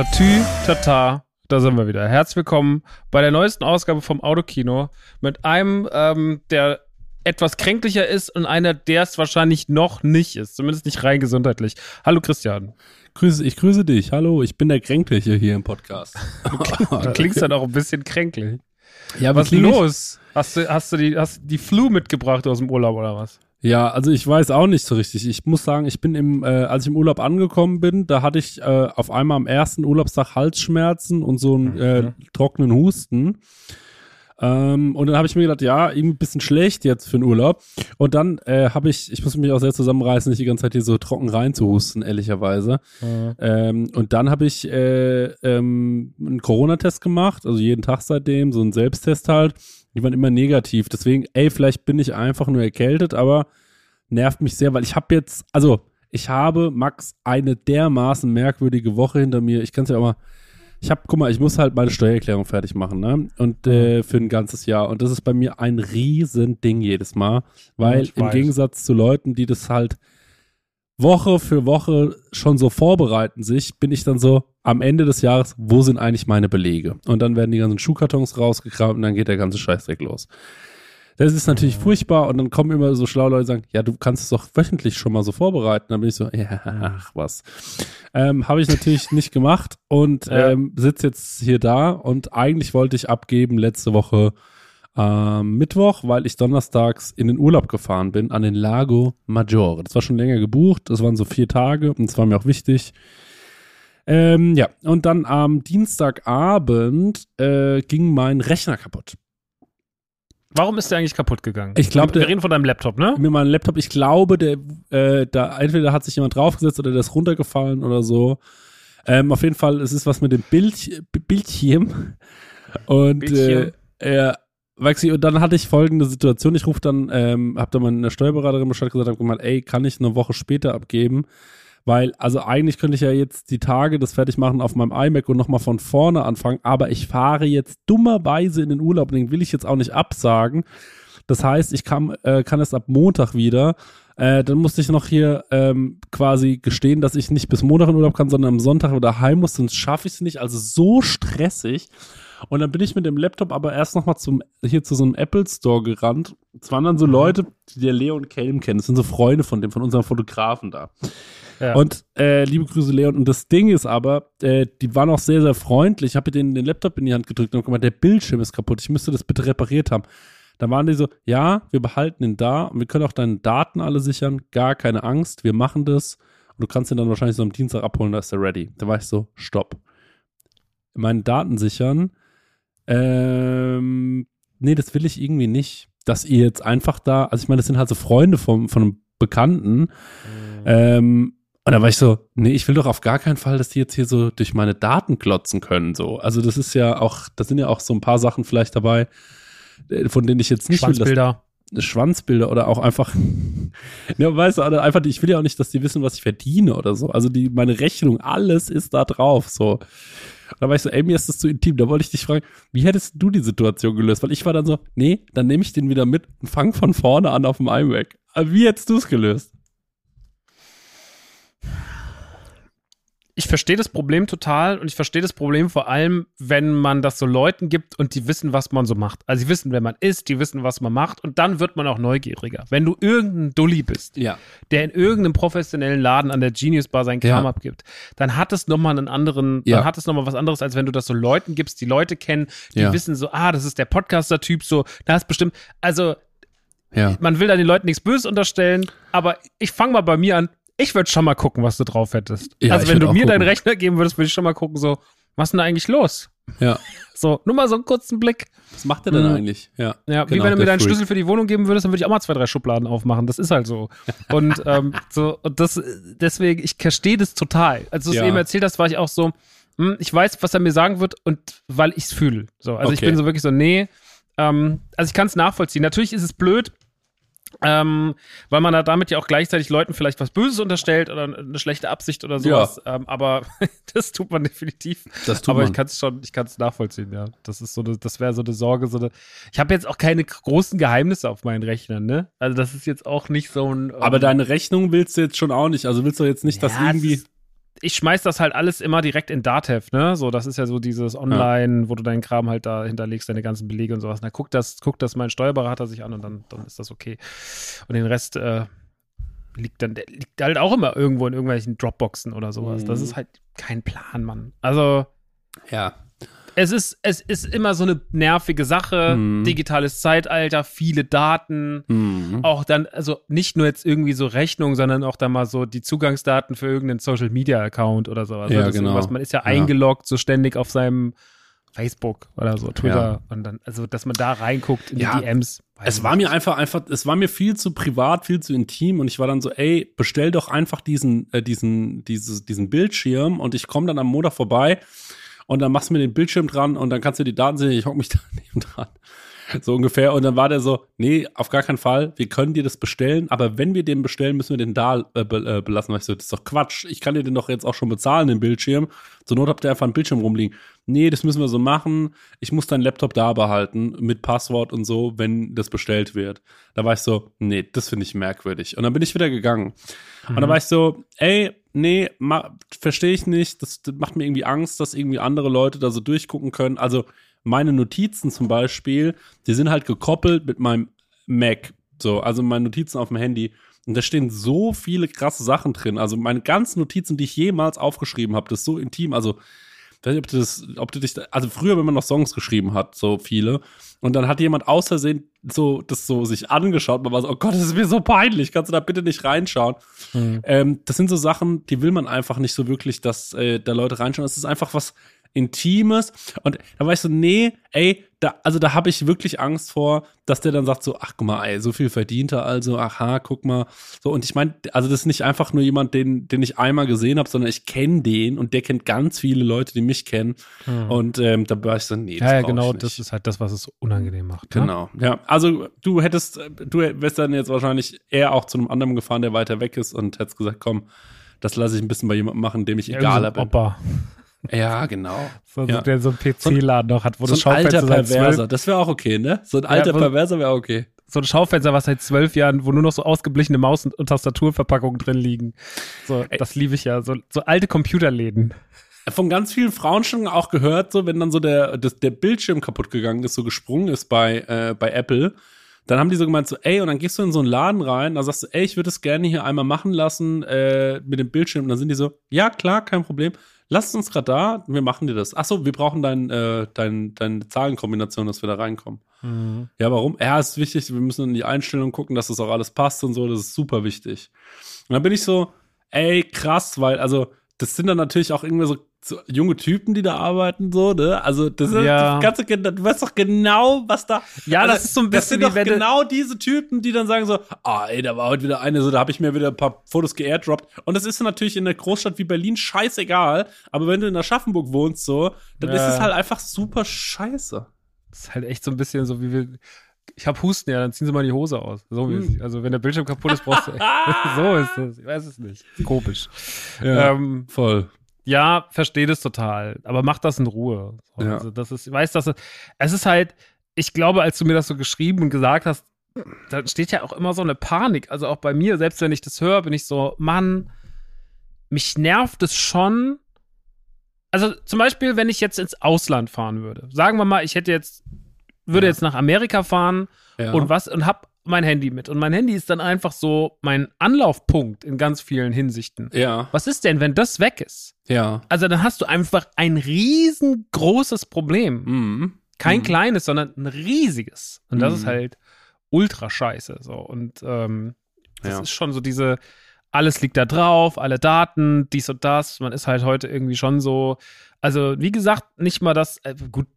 Tatü, Tata, da sind wir wieder. Herzlich willkommen bei der neuesten Ausgabe vom Autokino mit einem, ähm, der etwas kränklicher ist und einer, der es wahrscheinlich noch nicht ist. Zumindest nicht rein gesundheitlich. Hallo Christian. Grüße, ich grüße dich. Hallo, ich bin der Kränkliche hier im Podcast. Du klingst dann auch ein bisschen kränklich. Ja, was ist los? Hast du, hast du die, hast die Flu mitgebracht aus dem Urlaub oder was? Ja, also ich weiß auch nicht so richtig. Ich muss sagen, ich bin im, äh, als ich im Urlaub angekommen bin, da hatte ich äh, auf einmal am ersten Urlaubstag Halsschmerzen und so einen äh, mhm. trockenen Husten. Ähm, und dann habe ich mir gedacht, ja, irgendwie ein bisschen schlecht jetzt für den Urlaub. Und dann äh, habe ich, ich muss mich auch sehr zusammenreißen, nicht die ganze Zeit hier so trocken reinzuhusten, ehrlicherweise. Mhm. Ähm, und dann habe ich äh, ähm, einen Corona-Test gemacht, also jeden Tag seitdem, so einen Selbsttest halt. Die waren immer negativ. Deswegen, ey, vielleicht bin ich einfach nur erkältet, aber nervt mich sehr, weil ich habe jetzt, also ich habe, Max, eine dermaßen merkwürdige Woche hinter mir. Ich kann es ja auch mal ich habe, guck mal, ich muss halt meine Steuererklärung fertig machen, ne? Und äh, mhm. für ein ganzes Jahr. Und das ist bei mir ein Riesending jedes Mal, weil im. Gegensatz zu Leuten, die das halt Woche für Woche schon so vorbereiten sich, bin ich dann so am Ende des Jahres, wo sind eigentlich meine Belege? Und dann werden die ganzen Schuhkartons rausgekramt und dann geht der ganze Scheißdreck los. Das ist natürlich furchtbar und dann kommen immer so schlaue Leute und sagen, ja, du kannst es doch wöchentlich schon mal so vorbereiten. Dann bin ich so, ja, ach was. Ähm, Habe ich natürlich nicht gemacht und ähm, sitze jetzt hier da und eigentlich wollte ich abgeben letzte Woche ähm, Mittwoch, weil ich donnerstags in den Urlaub gefahren bin an den Lago Maggiore. Das war schon länger gebucht, das waren so vier Tage und das war mir auch wichtig. Ähm, ja, und dann am Dienstagabend äh, ging mein Rechner kaputt. Warum ist der eigentlich kaputt gegangen? Ich glaube, wir reden von deinem Laptop, ne? Mit meinem Laptop. Ich glaube, der, äh, da entweder hat sich jemand draufgesetzt oder der ist runtergefallen oder so. Ähm, auf jeden Fall, es ist was mit dem Bild, Bildschirm. Und Bildschirm. Äh, Maxi, und dann hatte ich folgende Situation. Ich rufe dann, ähm, hab dann meine Steuerberaterin Bescheid gesagt, hab gemeint, ey, kann ich eine Woche später abgeben? Weil, also eigentlich könnte ich ja jetzt die Tage das fertig machen auf meinem iMac und nochmal von vorne anfangen, aber ich fahre jetzt dummerweise in den Urlaub, den will ich jetzt auch nicht absagen. Das heißt, ich kann, äh, kann es ab Montag wieder. Äh, dann musste ich noch hier ähm, quasi gestehen, dass ich nicht bis Montag in Urlaub kann, sondern am Sonntag wieder heim muss, sonst schaffe ich es nicht. Also so stressig. Und dann bin ich mit dem Laptop aber erst nochmal zum, hier zu so einem Apple Store gerannt. Es waren dann so mhm. Leute, die der Leo und Kelm kennen. Das sind so Freunde von dem, von unserem Fotografen da. Und äh, liebe Grüße, Leon. Und das Ding ist aber, äh, die waren auch sehr, sehr freundlich. Ich habe denen den Laptop in die Hand gedrückt und gemeint, der Bildschirm ist kaputt. Ich müsste das bitte repariert haben. Da waren die so, ja, wir behalten ihn da und wir können auch deine Daten alle sichern. Gar keine Angst, wir machen das. Und du kannst ihn dann wahrscheinlich so am Dienstag abholen, da ist er ready. Da war ich so, stopp. Meine Daten sichern. Ähm, nee, das will ich irgendwie nicht. Dass ihr jetzt einfach da, also ich meine, das sind halt so Freunde vom, von einem Bekannten. Mhm. Ähm, und da war ich so, nee, ich will doch auf gar keinen Fall, dass die jetzt hier so durch meine Daten klotzen können. So. Also das ist ja auch, da sind ja auch so ein paar Sachen vielleicht dabei, äh, von denen ich jetzt nicht will. Dass, Schwanzbilder oder auch einfach, ja, weißt du, einfach, ich will ja auch nicht, dass die wissen, was ich verdiene oder so. Also die, meine Rechnung, alles ist da drauf, so. Da war ich so, ey, mir ist das zu intim. Da wollte ich dich fragen, wie hättest du die Situation gelöst? Weil ich war dann so, nee, dann nehme ich den wieder mit und fang von vorne an auf dem iMac. Wie hättest du es gelöst? Ich verstehe das Problem total und ich verstehe das Problem vor allem, wenn man das so Leuten gibt und die wissen, was man so macht. Also sie wissen, wer man ist, die wissen, was man macht und dann wird man auch neugieriger. Wenn du irgendein Dulli bist, ja. der in irgendeinem professionellen Laden an der Genius Bar seinen Kram ja. abgibt, dann hat es nochmal einen anderen, ja. dann hat es nochmal was anderes, als wenn du das so Leuten gibst, die Leute kennen, die wissen so, ah, das ist der Podcaster-Typ, so, da ist bestimmt, also man will da den Leuten nichts Böses unterstellen, aber ich fange mal bei mir an, ich würde schon mal gucken, was du drauf hättest. Ja, also wenn du mir gucken. deinen Rechner geben würdest, würde ich schon mal gucken, so, was ist denn da eigentlich los? Ja. So, nur mal so einen kurzen Blick. Was macht der denn mhm. eigentlich? Ja, ja genau, wie wenn du mir deinen Freak. Schlüssel für die Wohnung geben würdest, dann würde ich auch mal zwei, drei Schubladen aufmachen. Das ist halt so. Und ähm, so, und das, deswegen, ich verstehe das total. Als du es ja. eben erzählt hast, war ich auch so, hm, ich weiß, was er mir sagen wird und weil ich es fühle. So, also okay. ich bin so wirklich so, nee, ähm, also ich kann es nachvollziehen. Natürlich ist es blöd, ähm, weil man da damit ja auch gleichzeitig Leuten vielleicht was Böses unterstellt oder eine schlechte Absicht oder sowas. Ja. Ähm, aber das tut man definitiv. Das tut aber man. ich kann es schon, ich kann es nachvollziehen, ja. Das ist so, eine, das wäre so eine Sorge, so eine. Ich habe jetzt auch keine großen Geheimnisse auf meinen Rechnern, ne? Also das ist jetzt auch nicht so ein. Ähm, aber deine Rechnung willst du jetzt schon auch nicht. Also willst du jetzt nicht, ja, dass irgendwie. Das ich schmeiß das halt alles immer direkt in Datev, ne? So, das ist ja so dieses Online, ja. wo du deinen Kram halt da hinterlegst, deine ganzen Belege und sowas. Na, guckt das, guckt das mein Steuerberater sich an und dann, dann ist das okay. Und den Rest äh, liegt dann, der liegt halt auch immer irgendwo in irgendwelchen Dropboxen oder sowas. Mhm. Das ist halt kein Plan, Mann. Also. Ja, es ist, es ist immer so eine nervige Sache. Mhm. Digitales Zeitalter, viele Daten. Mhm. Auch dann, also nicht nur jetzt irgendwie so Rechnungen, sondern auch dann mal so die Zugangsdaten für irgendeinen Social Media Account oder sowas. Ja, genau. Irgendwas. Man ist ja, ja, eingeloggt, so ständig auf seinem Facebook oder so, Twitter. Ja. Und dann, also, dass man da reinguckt in ja, die DMs. Es war mir einfach, einfach, es war mir viel zu privat, viel zu intim und ich war dann so, ey, bestell doch einfach diesen, äh, diesen, dieses, diesen Bildschirm und ich komme dann am Montag vorbei und dann machst du mir den Bildschirm dran und dann kannst du die Daten sehen, ich hock mich da neben dran. So ungefähr. Und dann war der so, nee, auf gar keinen Fall, wir können dir das bestellen, aber wenn wir den bestellen, müssen wir den da äh, äh, belassen. ich so, das ist doch Quatsch. Ich kann dir den doch jetzt auch schon bezahlen, den Bildschirm. Zur Not habt ihr einfach einen Bildschirm rumliegen. Nee, das müssen wir so machen. Ich muss deinen Laptop da behalten mit Passwort und so, wenn das bestellt wird. Da war ich so, nee, das finde ich merkwürdig. Und dann bin ich wieder gegangen. Mhm. Und dann mhm. war ich so, ey, nee, verstehe ich nicht. Das, das macht mir irgendwie Angst, dass irgendwie andere Leute da so durchgucken können. Also meine Notizen zum Beispiel, die sind halt gekoppelt mit meinem Mac. So, also meine Notizen auf dem Handy. Und da stehen so viele krasse Sachen drin. Also meine ganzen Notizen, die ich jemals aufgeschrieben habe, das ist so intim. Also ich weiß nicht, ob du das, ob du dich, also früher, wenn man noch Songs geschrieben hat, so viele, und dann hat jemand aus Versehen so, das so sich angeschaut, man war so, oh Gott, das ist mir so peinlich, kannst du da bitte nicht reinschauen? Mhm. Ähm, das sind so Sachen, die will man einfach nicht so wirklich, dass äh, da Leute reinschauen. Das ist einfach was, Intimes. Und da war ich so, nee, ey, da, also da habe ich wirklich Angst vor, dass der dann sagt so, ach guck mal, ey, so viel verdient er also, aha, guck mal. So, und ich meine, also das ist nicht einfach nur jemand, den, den ich einmal gesehen habe, sondern ich kenne den und der kennt ganz viele Leute, die mich kennen. Hm. Und ähm, da war ich so, nee, das Ja, ja genau, das ist halt das, was es unangenehm macht. Ne? Genau, ja. Also du hättest, du wärst dann jetzt wahrscheinlich eher auch zu einem anderen gefahren, der weiter weg ist und hättest gesagt, komm, das lasse ich ein bisschen bei jemandem machen, dem ich ja, egaler bin. Opa. Ja, genau. So, ja. Der so einen PC-Laden noch hat, wo so das Schaufenster alter Perverser, das wäre auch okay, ne? So ein alter ja, Perverser wäre okay. So ein Schaufenster, was seit zwölf Jahren, wo nur noch so ausgeblichene Maus- und Tastaturverpackungen drin liegen. So, Ey. das liebe ich ja. So, so alte Computerläden von ganz vielen Frauen schon auch gehört, so wenn dann so der, das, der Bildschirm kaputt gegangen ist, so gesprungen ist bei, äh, bei Apple, dann haben die so gemeint, so, ey, und dann gehst du in so einen Laden rein, da sagst du, ey, ich würde es gerne hier einmal machen lassen äh, mit dem Bildschirm. Und dann sind die so, ja, klar, kein Problem lass uns gerade da, wir machen dir das. Achso, wir brauchen dein, äh, dein, deine Zahlenkombination, dass wir da reinkommen. Mhm. Ja, warum? Ja, ist wichtig, wir müssen in die Einstellung gucken, dass das auch alles passt und so, das ist super wichtig. Und dann bin ich so, ey, krass, weil, also, das sind dann natürlich auch irgendwie so so junge Typen, die da arbeiten, so, ne? Also, das ist ja. das ganze, du weißt doch genau, was da. Ja, also, das ist so ein bisschen. Das sind doch genau diese Typen, die dann sagen so, ah, ey, da war heute wieder eine, so, da habe ich mir wieder ein paar Fotos geairdroppt. Und das ist natürlich in einer Großstadt wie Berlin scheißegal. Aber wenn du in Aschaffenburg wohnst, so, dann ja. ist es halt einfach super scheiße. Das ist halt echt so ein bisschen so, wie wir ich habe Husten, ja, dann ziehen sie mal die Hose aus. So hm. Also wenn der Bildschirm kaputt ist, brauchst du. so ist das. Ich weiß es nicht. Komisch. Ja, ähm, voll. Ja, verstehe das total. Aber mach das in Ruhe. Ja. Also das ist, ich weiß, dass es, es ist halt, ich glaube, als du mir das so geschrieben und gesagt hast, da steht ja auch immer so eine Panik. Also auch bei mir, selbst wenn ich das höre, bin ich so, Mann, mich nervt es schon. Also zum Beispiel, wenn ich jetzt ins Ausland fahren würde. Sagen wir mal, ich hätte jetzt, würde ja. jetzt nach Amerika fahren ja. und was und hab mein Handy mit. Und mein Handy ist dann einfach so mein Anlaufpunkt in ganz vielen Hinsichten. Ja. Was ist denn, wenn das weg ist? Ja. Also dann hast du einfach ein riesengroßes Problem. Mhm. Kein mhm. kleines, sondern ein riesiges. Und das mhm. ist halt ultra scheiße. So. Und ähm, das ja. ist schon so diese, alles liegt da drauf, alle Daten, dies und das. Man ist halt heute irgendwie schon so, also wie gesagt, nicht mal das, äh, gut,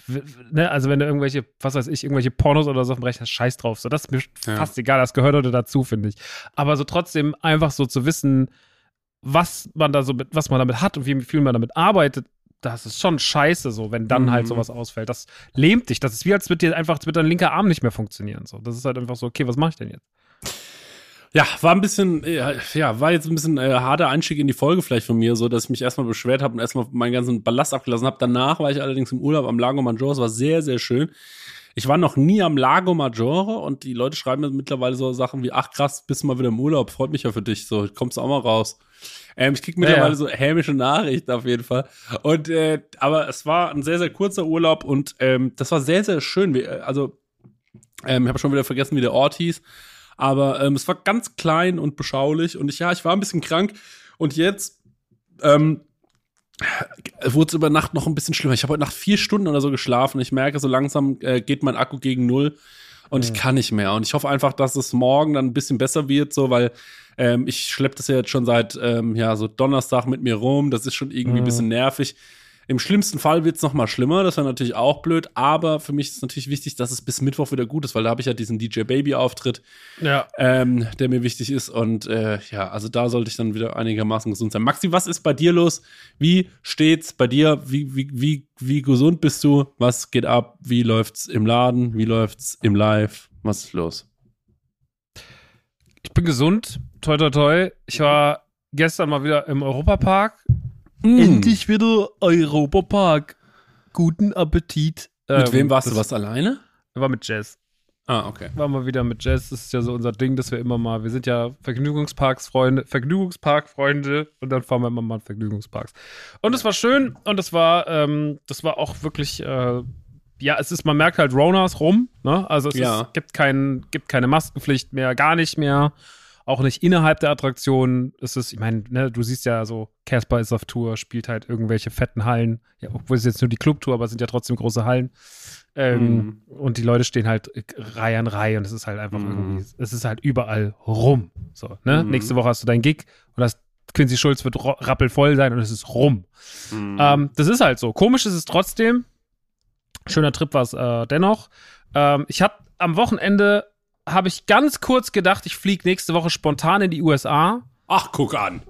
ne, also wenn du irgendwelche, was weiß ich, irgendwelche Pornos oder so berechnet, scheiß drauf. So, das ist mir ja. fast egal, das gehört heute dazu, finde ich. Aber so trotzdem einfach so zu wissen, was man da so mit, was man damit hat und wie viel man damit arbeitet, das ist schon scheiße, so, wenn dann halt mhm. halt sowas ausfällt. Das lähmt dich. Das ist wie, als würde dir einfach, als würde dein linker Arm nicht mehr funktionieren. So, das ist halt einfach so, okay, was mache ich denn jetzt? Ja, war ein bisschen, ja, war jetzt ein bisschen äh, harter Einstieg in die Folge vielleicht von mir, so dass ich mich erstmal beschwert habe und erstmal meinen ganzen Ballast abgelassen habe. Danach war ich allerdings im Urlaub am Lago Maggiore, es war sehr, sehr schön. Ich war noch nie am Lago Maggiore und die Leute schreiben mir mittlerweile so Sachen wie, ach krass, bist mal wieder im Urlaub, freut mich ja für dich, so, kommst du auch mal raus. Ähm, ich krieg mittlerweile ja, ja. so hämische Nachrichten auf jeden Fall. Und, äh, aber es war ein sehr, sehr kurzer Urlaub und ähm, das war sehr, sehr schön. Äh, also, ähm, ich habe schon wieder vergessen, wie der Ort hieß. Aber ähm, es war ganz klein und beschaulich und ich, ja, ich war ein bisschen krank und jetzt ähm, wurde es über Nacht noch ein bisschen schlimmer. Ich habe heute Nacht vier Stunden oder so geschlafen. Ich merke, so langsam äh, geht mein Akku gegen null und mhm. ich kann nicht mehr. Und ich hoffe einfach, dass es morgen dann ein bisschen besser wird, so, weil ähm, ich schleppe das ja jetzt schon seit ähm, ja so Donnerstag mit mir rum. Das ist schon irgendwie mhm. ein bisschen nervig. Im schlimmsten Fall wird es noch mal schlimmer, das wäre natürlich auch blöd, aber für mich ist natürlich wichtig, dass es bis Mittwoch wieder gut ist, weil da habe ich ja diesen DJ Baby Auftritt, ja. ähm, der mir wichtig ist und äh, ja, also da sollte ich dann wieder einigermaßen gesund sein. Maxi, was ist bei dir los? Wie steht's bei dir? Wie, wie, wie, wie gesund bist du? Was geht ab? Wie läuft's im Laden? Wie läuft's im Live? Was ist los? Ich bin gesund, toi toi toi. Ich war gestern mal wieder im Europapark Mm. Endlich wieder Europapark. Guten Appetit. Mit ähm, wem warst du? Was alleine? War mit Jazz. Ah, okay. War mal wieder mit Jazz. Das ist ja so unser Ding, dass wir immer mal, wir sind ja Vergnügungsparksfreunde, Vergnügungsparkfreunde und dann fahren wir immer mal in Vergnügungsparks. Und es war schön und es war, ähm, das war auch wirklich, äh, ja, es ist, man merkt halt Ronas rum, ne? Also es ja. ist, gibt, kein, gibt keine Maskenpflicht mehr, gar nicht mehr auch nicht innerhalb der Attraktion. Es ist, ich meine, ne, du siehst ja so, Casper ist auf Tour, spielt halt irgendwelche fetten Hallen. Ja, obwohl es jetzt nur die Clubtour, aber es sind ja trotzdem große Hallen. Ähm, mm. Und die Leute stehen halt Reihe an Reihe und es ist halt einfach mm. irgendwie, es ist halt überall rum. So, ne? Mm. Nächste Woche hast du deinen Gig und das Quincy Schulz wird rappelvoll sein und es ist rum. Mhm. Ähm, das ist halt so. Komisch ist es trotzdem. Schöner Trip war es äh, dennoch. Ähm, ich habe am Wochenende habe ich ganz kurz gedacht, ich fliege nächste Woche spontan in die USA. Ach, guck an.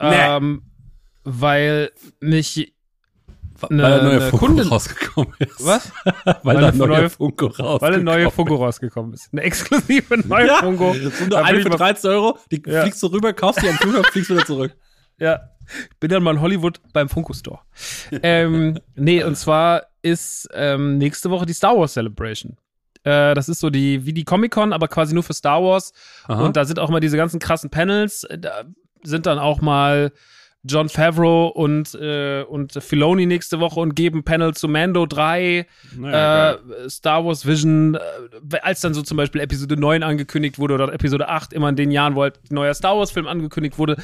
Ähm, weil mich eine, weil der neue Funko Kundin, rausgekommen ist. Was? weil, weil der neue, neue Funko rausgekommen Weil der neue Funko rausgekommen ist. Eine exklusive neue ja, Funko. So eine für 13 Euro, die ja. fliegst du rüber, kaufst die am Flughafen, fliegst wieder zurück. Ja. Bin dann mal in Hollywood beim Funko Store. ähm, nee, und zwar ist ähm, nächste Woche die Star Wars Celebration. Äh, das ist so die, wie die Comic-Con, aber quasi nur für Star Wars. Aha. Und da sind auch mal diese ganzen krassen Panels. Da sind dann auch mal John Favreau und, äh, und Filoni nächste Woche und geben Panel zu Mando 3, naja, äh, Star Wars Vision, äh, als dann so zum Beispiel Episode 9 angekündigt wurde oder Episode 8, immer in den Jahren, wo halt ein neuer Star Wars Film angekündigt wurde,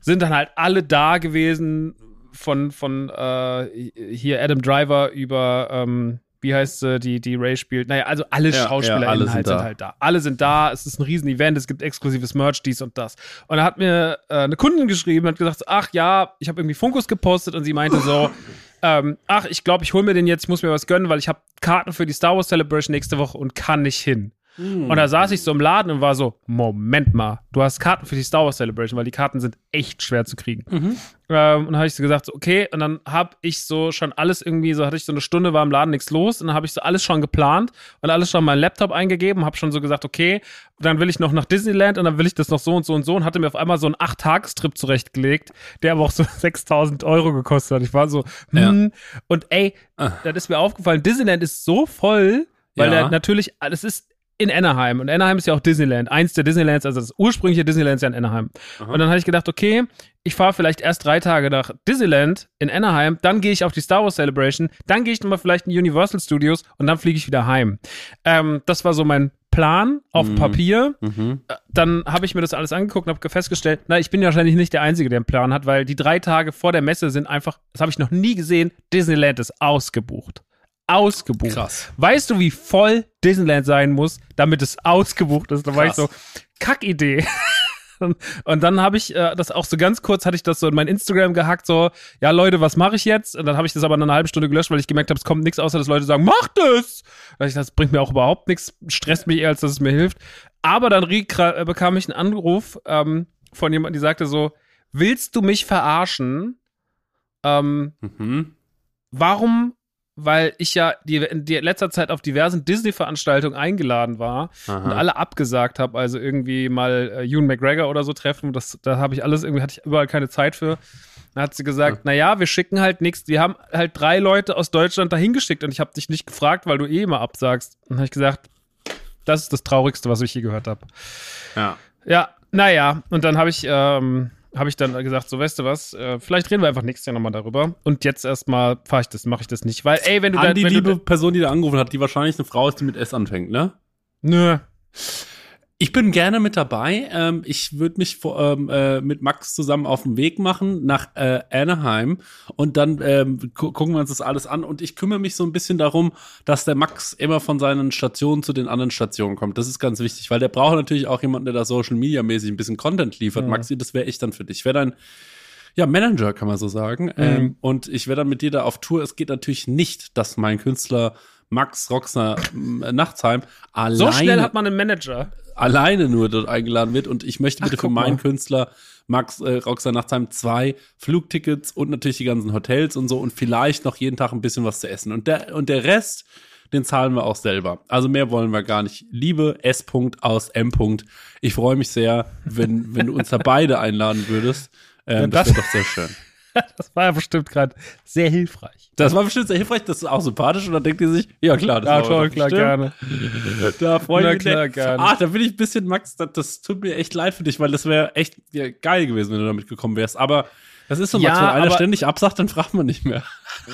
sind dann halt alle da gewesen von, von äh, hier Adam Driver über ähm, wie heißt sie, die, die Ray spielt. Naja, also alle ja, SchauspielerInnen ja, alle halt sind, halt da. Alle sind da, es ist ein Riesen-Event, es gibt exklusives Merch, dies und das. Und da hat mir äh, eine Kundin geschrieben und gesagt, ach ja, ich habe irgendwie Funkus gepostet und sie meinte so, ähm, ach, ich glaube, ich hole mir den jetzt, ich muss mir was gönnen, weil ich habe Karten für die Star Wars Celebration nächste Woche und kann nicht hin. Mm. Und da saß ich so im Laden und war so, Moment mal, du hast Karten für die Star Wars Celebration, weil die Karten sind echt schwer zu kriegen. Mhm. Ähm, und dann habe ich so gesagt, okay, und dann habe ich so schon alles irgendwie, so hatte ich so eine Stunde, war im Laden nichts los und dann habe ich so alles schon geplant und alles schon meinen Laptop eingegeben, habe schon so gesagt, okay, dann will ich noch nach Disneyland und dann will ich das noch so und so und so und hatte mir auf einmal so einen Acht-Tagestrip zurechtgelegt, der aber auch so 6000 Euro gekostet hat. Ich war so, hm, ja. und ey, ah. das ist mir aufgefallen, Disneyland ist so voll, weil ja. natürlich, das ist in Anaheim. Und Anaheim ist ja auch Disneyland. Eins der Disneylands, also das ursprüngliche Disneyland ist ja in Anaheim. Aha. Und dann habe ich gedacht, okay, ich fahre vielleicht erst drei Tage nach Disneyland in Anaheim, dann gehe ich auf die Star Wars Celebration, dann gehe ich nochmal vielleicht in Universal Studios und dann fliege ich wieder heim. Ähm, das war so mein Plan auf mhm. Papier. Mhm. Äh, dann habe ich mir das alles angeguckt und habe festgestellt, na, ich bin wahrscheinlich nicht der Einzige, der einen Plan hat, weil die drei Tage vor der Messe sind einfach, das habe ich noch nie gesehen, Disneyland ist ausgebucht ausgebucht. Krass. Weißt du, wie voll Disneyland sein muss, damit es ausgebucht ist? Da war ich so, Kackidee. Und dann habe ich äh, das auch so ganz kurz, hatte ich das so in mein Instagram gehackt, so, ja Leute, was mache ich jetzt? Und dann habe ich das aber in einer halben Stunde gelöscht, weil ich gemerkt habe, es kommt nichts, außer dass Leute sagen, mach das! Weil ich, das bringt mir auch überhaupt nichts, stresst mich eher, als dass es mir hilft. Aber dann äh, bekam ich einen Anruf ähm, von jemandem, die sagte so, willst du mich verarschen? Ähm, mhm. Warum weil ich ja die, in letzter Zeit auf diversen Disney-Veranstaltungen eingeladen war Aha. und alle abgesagt habe. Also irgendwie mal äh, Ewan McGregor oder so treffen. Das, da habe ich alles irgendwie, hatte ich überall keine Zeit für. Dann hat sie gesagt, ja. naja, wir schicken halt nichts. Wir haben halt drei Leute aus Deutschland dahin geschickt und ich habe dich nicht gefragt, weil du eh immer absagst. Und dann habe ich gesagt, das ist das Traurigste, was ich je gehört habe. Ja. Ja, naja. Und dann habe ich, ähm, habe ich dann gesagt, so weißt du was, äh, vielleicht reden wir einfach nächstes Jahr nochmal darüber. Und jetzt erstmal fahre ich das, mache ich das nicht. Weil, ey, wenn du An dann. die liebe Person, die da angerufen hat, die wahrscheinlich eine Frau ist, die mit S anfängt, ne? Nö. Ich bin gerne mit dabei. Ähm, ich würde mich vor, ähm, äh, mit Max zusammen auf den Weg machen nach äh, Anaheim und dann ähm, gu gucken wir uns das alles an. Und ich kümmere mich so ein bisschen darum, dass der Max immer von seinen Stationen zu den anderen Stationen kommt. Das ist ganz wichtig, weil der braucht natürlich auch jemanden, der da Social Media mäßig ein bisschen Content liefert. Mhm. Maxi, das wäre ich dann für dich. Ich wäre dein ja, Manager, kann man so sagen. Mhm. Ähm, und ich wäre dann mit dir da auf Tour. Es geht natürlich nicht, dass mein Künstler Max Roxner äh, Nachtsheim alleine. So schnell hat man einen Manager alleine nur dort eingeladen wird. Und ich möchte bitte Ach, für meinen mal. Künstler Max äh, Rockstar Nachtsheim zwei Flugtickets und natürlich die ganzen Hotels und so und vielleicht noch jeden Tag ein bisschen was zu essen. Und der, und der Rest, den zahlen wir auch selber. Also mehr wollen wir gar nicht. Liebe S. aus M. Ich freue mich sehr, wenn, wenn du uns da beide einladen würdest. Ähm, ja, das, das wäre doch sehr schön. das war ja bestimmt gerade sehr hilfreich. Das war bestimmt sehr hilfreich, das ist auch sympathisch und dann denkt ihr sich, ja klar, das ja, war klar, klar gerne. Da freue ich mich. Klar, gerne. Ach, da bin ich ein bisschen, Max, das, das tut mir echt leid für dich, weil das wäre echt geil gewesen, wenn du damit gekommen wärst. Aber das ist so, Max, ja, wenn einer ständig absagt, dann fragt man nicht mehr.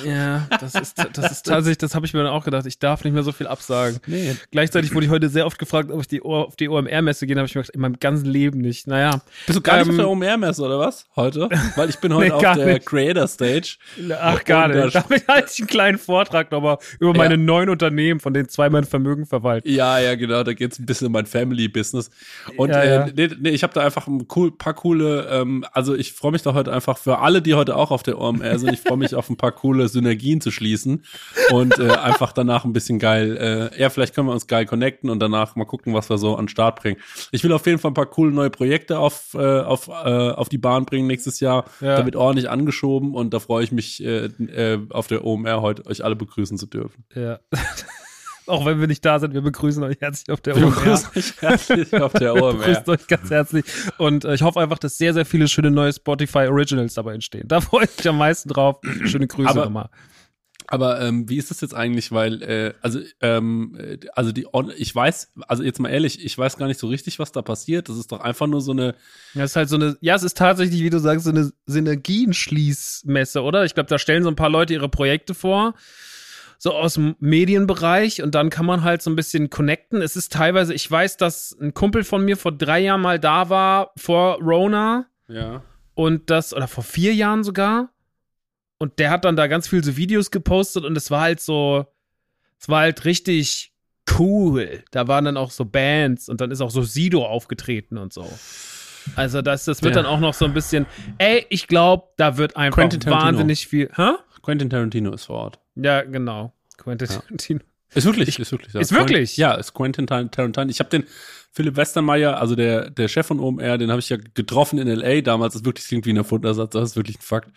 Ja, das ist, das ist tatsächlich, das habe ich mir dann auch gedacht, ich darf nicht mehr so viel absagen. Nee. Gleichzeitig wurde ich heute sehr oft gefragt, ob ich die auf die OMR-Messe gehe, habe ich mir gedacht, in meinem ganzen Leben nicht. Naja. Bist du gar ähm, nicht auf der OMR-Messe oder was? Heute? Weil ich bin heute nee, auf der nicht. Creator Stage. Ach, gar nicht. Da halte ich einen kleinen Vortrag nochmal über meine ja. neun Unternehmen, von denen zwei mein Vermögen verwalten. Ja, ja, genau. Da geht es ein bisschen um mein Family-Business. Und ja, ja. Äh, nee, nee, ich habe da einfach ein cool, paar coole, ähm, also ich freue mich da heute einfach für alle, die heute auch auf der OMR sind. Ich freue mich auf ein paar coole Synergien zu schließen und äh, einfach danach ein bisschen geil, äh, ja, vielleicht können wir uns geil connecten und danach mal gucken, was wir so an den Start bringen. Ich will auf jeden Fall ein paar coole neue Projekte auf, äh, auf, äh, auf die Bahn bringen nächstes Jahr. Ja. Da wird ordentlich angeschoben und da freue ich mich äh, äh, auf der OMR heute euch alle begrüßen zu dürfen. Ja. Auch wenn wir nicht da sind, wir begrüßen euch herzlich auf der OMR. Wir begrüßen euch herzlich auf der OMR. wir begrüßen euch ganz herzlich. Und äh, ich hoffe einfach, dass sehr, sehr viele schöne neue Spotify Originals dabei entstehen. Da freue ich mich am meisten drauf. Schöne Grüße aber, nochmal. Aber ähm, wie ist das jetzt eigentlich? Weil, äh, also, ähm, also die, ich weiß, also jetzt mal ehrlich, ich weiß gar nicht so richtig, was da passiert. Das ist doch einfach nur so eine. Ja, es ist halt so eine, ja, es ist tatsächlich, wie du sagst, so eine Synergienschließmesse, oder? Ich glaube, da stellen so ein paar Leute ihre Projekte vor so aus dem Medienbereich und dann kann man halt so ein bisschen connecten. Es ist teilweise, ich weiß, dass ein Kumpel von mir vor drei Jahren mal da war, vor Rona. Ja. Und das, oder vor vier Jahren sogar. Und der hat dann da ganz viel so Videos gepostet und es war halt so, es war halt richtig cool. Da waren dann auch so Bands und dann ist auch so Sido aufgetreten und so. Also das, das wird ja. dann auch noch so ein bisschen, ey, ich glaube, da wird einfach wahnsinnig viel. Hä? Quentin Tarantino ist vor Ort. Ja, genau. Quentin ja. Tarantino. Ist wirklich, ist wirklich. Ist wirklich? Ja, ist Quentin Tarantino. Ich habe den Philipp Westermeier, also der, der Chef von OMR, den habe ich ja getroffen in L.A. damals. Das wirklich klingt wie ein Erfundersatz, das ist wirklich ein Fakt.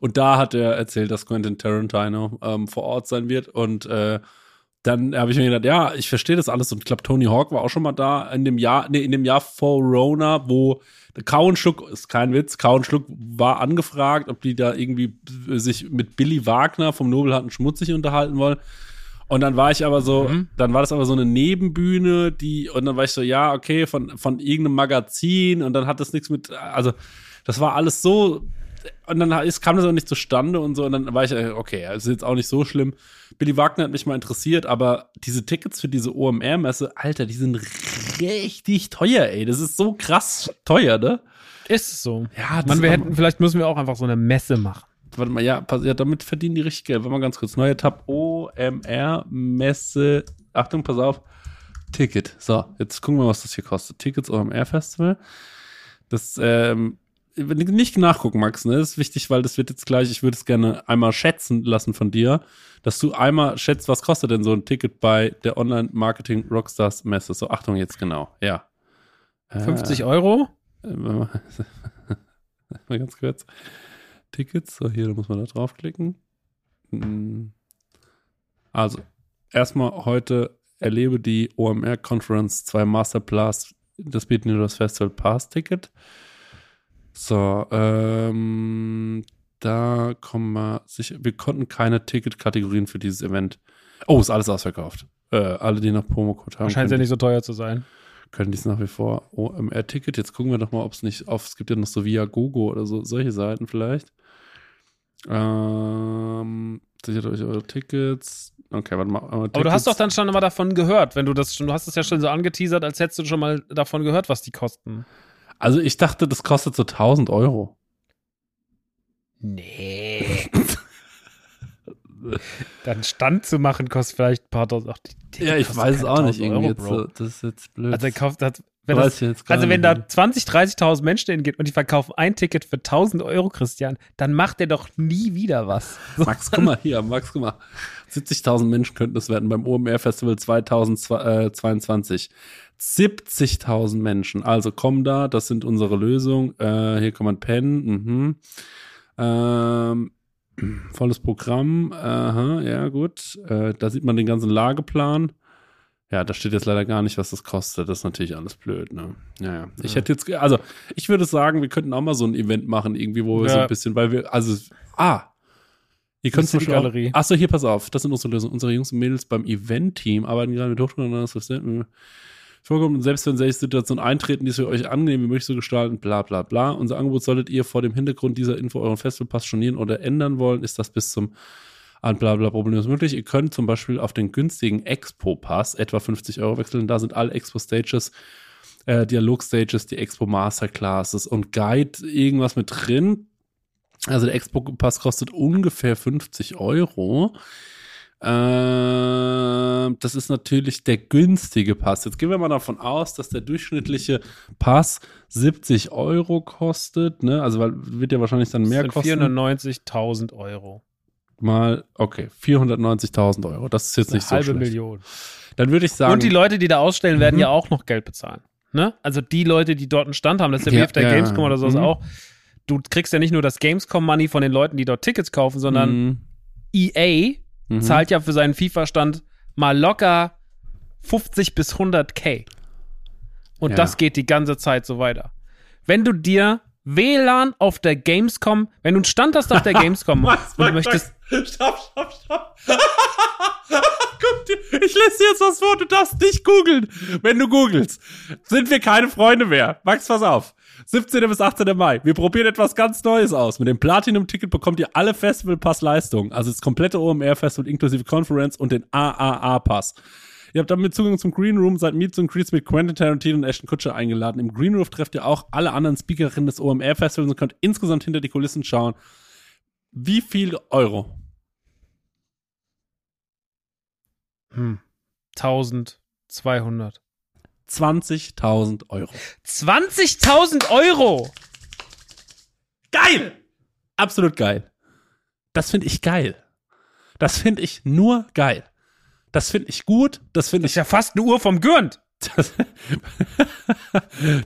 Und da hat er erzählt, dass Quentin Tarantino ähm, vor Ort sein wird. Und äh, dann habe ich mir gedacht, ja, ich verstehe das alles. Und ich glaube, Tony Hawk war auch schon mal da in dem Jahr, nee, in dem Jahr vor Rona, wo Kau Schluck, ist kein Witz, Kau Schluck war angefragt, ob die da irgendwie sich mit Billy Wagner vom Nobelharten Schmutzig unterhalten wollen. Und dann war ich aber so, mhm. dann war das aber so eine Nebenbühne, die, und dann war ich so, ja, okay, von, von irgendeinem Magazin und dann hat das nichts mit, also, das war alles so, und dann ist, kam das auch nicht zustande und so, und dann war ich, okay, das ist jetzt auch nicht so schlimm. Billy Wagner hat mich mal interessiert, aber diese Tickets für diese OMR-Messe, Alter, die sind richtig teuer, ey. Das ist so krass teuer, ne? Ist es so. Ja, Man, wir hätten, vielleicht müssen wir auch einfach so eine Messe machen. Warte mal, ja, ja, damit verdienen die richtig Geld. Warte mal ganz kurz. Neuer Tab OMR-Messe. Achtung, pass auf. Ticket. So, jetzt gucken wir, was das hier kostet. Tickets OMR Festival. Das, ähm, nicht nachgucken, Max, ne? Das ist wichtig, weil das wird jetzt gleich, ich würde es gerne einmal schätzen lassen von dir, dass du einmal schätzt, was kostet denn so ein Ticket bei der Online-Marketing Rockstars Messe. So, Achtung jetzt genau, ja. 50 äh, Euro? mal ganz kurz. Tickets, so hier, da muss man da draufklicken. Hm. Also, erstmal heute erlebe die OMR Conference 2 Masterclass, das bietet nur das Festival Pass Ticket. So, ähm, da kommen wir sicher. Wir konnten keine Ticketkategorien für dieses Event. Oh, ist alles ausverkauft. Äh, alle, die noch Promocode haben. Scheint ja nicht so teuer zu sein. Können dies nach wie vor OMR-Ticket. Jetzt gucken wir doch mal, ob es nicht auf. Es gibt ja noch so Viagogo oder so, solche Seiten vielleicht. Ähm, sichert euch eure Tickets. Okay, warte mal. Tickets. Aber du hast doch dann schon mal davon gehört, wenn du das schon, du hast es ja schon so angeteasert, als hättest du schon mal davon gehört, was die kosten. Also ich dachte, das kostet so 1000 Euro. Nee. Dann Stand zu machen kostet vielleicht ein paar tausend. Ja, ich weiß es auch nicht irgendwie. Jetzt, so, das ist jetzt blöd. Also, kauft, das, wenn, das, also wenn da 20, 30.000 Menschen hingehen und die verkaufen ein Ticket für 1000 Euro, Christian, dann macht der doch nie wieder was. Max, guck mal hier, Max, guck mal. 70.000 Menschen könnten das werden beim OMR Festival 2022. 70.000 Menschen. Also komm da, das sind unsere Lösungen. Äh, hier kann man pennen. Mhm. Ähm, volles Programm. Aha, ja, gut. Äh, da sieht man den ganzen Lageplan. Ja, da steht jetzt leider gar nicht, was das kostet. Das ist natürlich alles blöd, ne? Ja, ja. Ich hätte jetzt, also, ich würde sagen, wir könnten auch mal so ein Event machen, irgendwie, wo wir ja. so ein bisschen, weil wir, also, ah, Ihr könnt zum Beispiel. Achso, hier, pass auf. Das sind unsere Lösungen. Unsere Jungs und Mädels beim Event-Team arbeiten gerade mit Hochschulen vorkommen, selbst wenn solche Situationen eintreten, die es für euch angenehm wie möglich zu gestalten, bla bla bla. Unser Angebot solltet ihr vor dem Hintergrund dieser Info euren Festivalpass stornieren oder ändern wollen, ist das bis zum an bla bla problemlos möglich. Ihr könnt zum Beispiel auf den günstigen Expo-Pass etwa 50 Euro wechseln. Da sind alle Expo-Stages, äh, Dialog-Stages, die Expo-Masterclasses und Guide irgendwas mit drin. Also der Expo-Pass kostet ungefähr 50 Euro. Äh, das ist natürlich der günstige Pass. Jetzt gehen wir mal davon aus, dass der durchschnittliche Pass 70 Euro kostet. Ne? Also weil, wird ja wahrscheinlich dann mehr das kosten. 490.000 Euro. Mal, okay, 490.000 Euro. Das ist jetzt nicht Eine so halbe Million. Dann würde ich sagen. Und die Leute, die da ausstellen, werden mhm. ja auch noch Geld bezahlen. Ne? Also die Leute, die dort einen Stand haben, das ist ja wie auf der ja, Gamescom oder sowas mhm. auch. Du kriegst ja nicht nur das Gamescom-Money von den Leuten, die dort Tickets kaufen, sondern mhm. EA mhm. zahlt ja für seinen FIFA-Stand mal locker 50 bis 100 K. Und ja. das geht die ganze Zeit so weiter. Wenn du dir WLAN auf der Gamescom, wenn du einen Stand hast auf der Gamescom Max, und du möchtest. Stopp, stopp, stopp. Guck dir, ich lese dir jetzt was vor, du darfst nicht googeln. Wenn du googelst, sind wir keine Freunde mehr. Max, pass auf. 17. bis 18. Mai. Wir probieren etwas ganz Neues aus. Mit dem Platinum-Ticket bekommt ihr alle Festival-Pass-Leistungen. Also das komplette OMR-Festival inklusive Conference und den AAA-Pass. Ihr habt damit Zugang zum Green Room, seid Meets und Greets mit Quentin Tarantino und Ashton Kutscher eingeladen. Im Green Room trefft ihr auch alle anderen Speakerinnen des OMR-Festivals und könnt insgesamt hinter die Kulissen schauen. Wie viel Euro? Hm. 1200. 20.000 Euro. 20.000 Euro! Geil! Absolut geil. Das finde ich geil. Das finde ich nur geil. Das finde ich gut. Das finde ich. Ist ja fast eine Uhr vom Gürnt.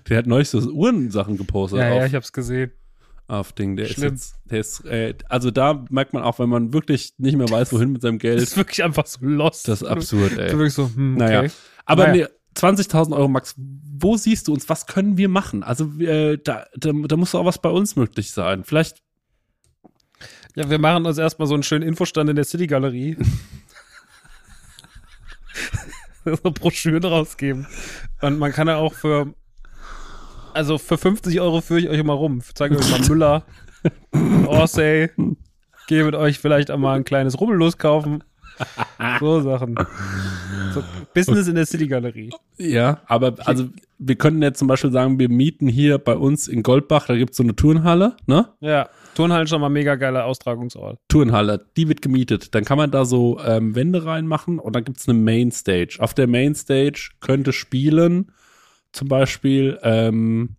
der hat neulich so Uhrensachen gepostet. Ja, auf, ja, ich hab's gesehen. Auf Ding. Der Schlimm. ist jetzt, der ist, äh, also da merkt man auch, wenn man wirklich nicht mehr weiß, wohin mit seinem Geld. Das ist wirklich einfach so lost. Das ist absurd, ey. Du wirklich so, hm, okay. Naja. Aber naja. nee, 20.000 Euro, Max, wo siehst du uns? Was können wir machen? Also äh, da, da, da muss auch was bei uns möglich sein. Vielleicht. Ja, wir machen uns erstmal so einen schönen Infostand in der City-Galerie. so Broschüren rausgeben. Und man kann ja auch für, also für 50 Euro führe ich euch immer rum. Ich zeige euch mal Müller, Orsay, gehe mit euch vielleicht einmal ein kleines Rubbellos kaufen. So Sachen. So Business in der City-Galerie. Ja, aber also wir könnten jetzt zum Beispiel sagen, wir mieten hier bei uns in Goldbach, da gibt es so eine Turnhalle, ne? Ja. Turnhalle ist schon mal mega geiler Austragungsort. Turnhalle, die wird gemietet. Dann kann man da so ähm, Wände reinmachen und dann gibt es eine Mainstage. Auf der Mainstage könnte spielen, zum Beispiel, ähm,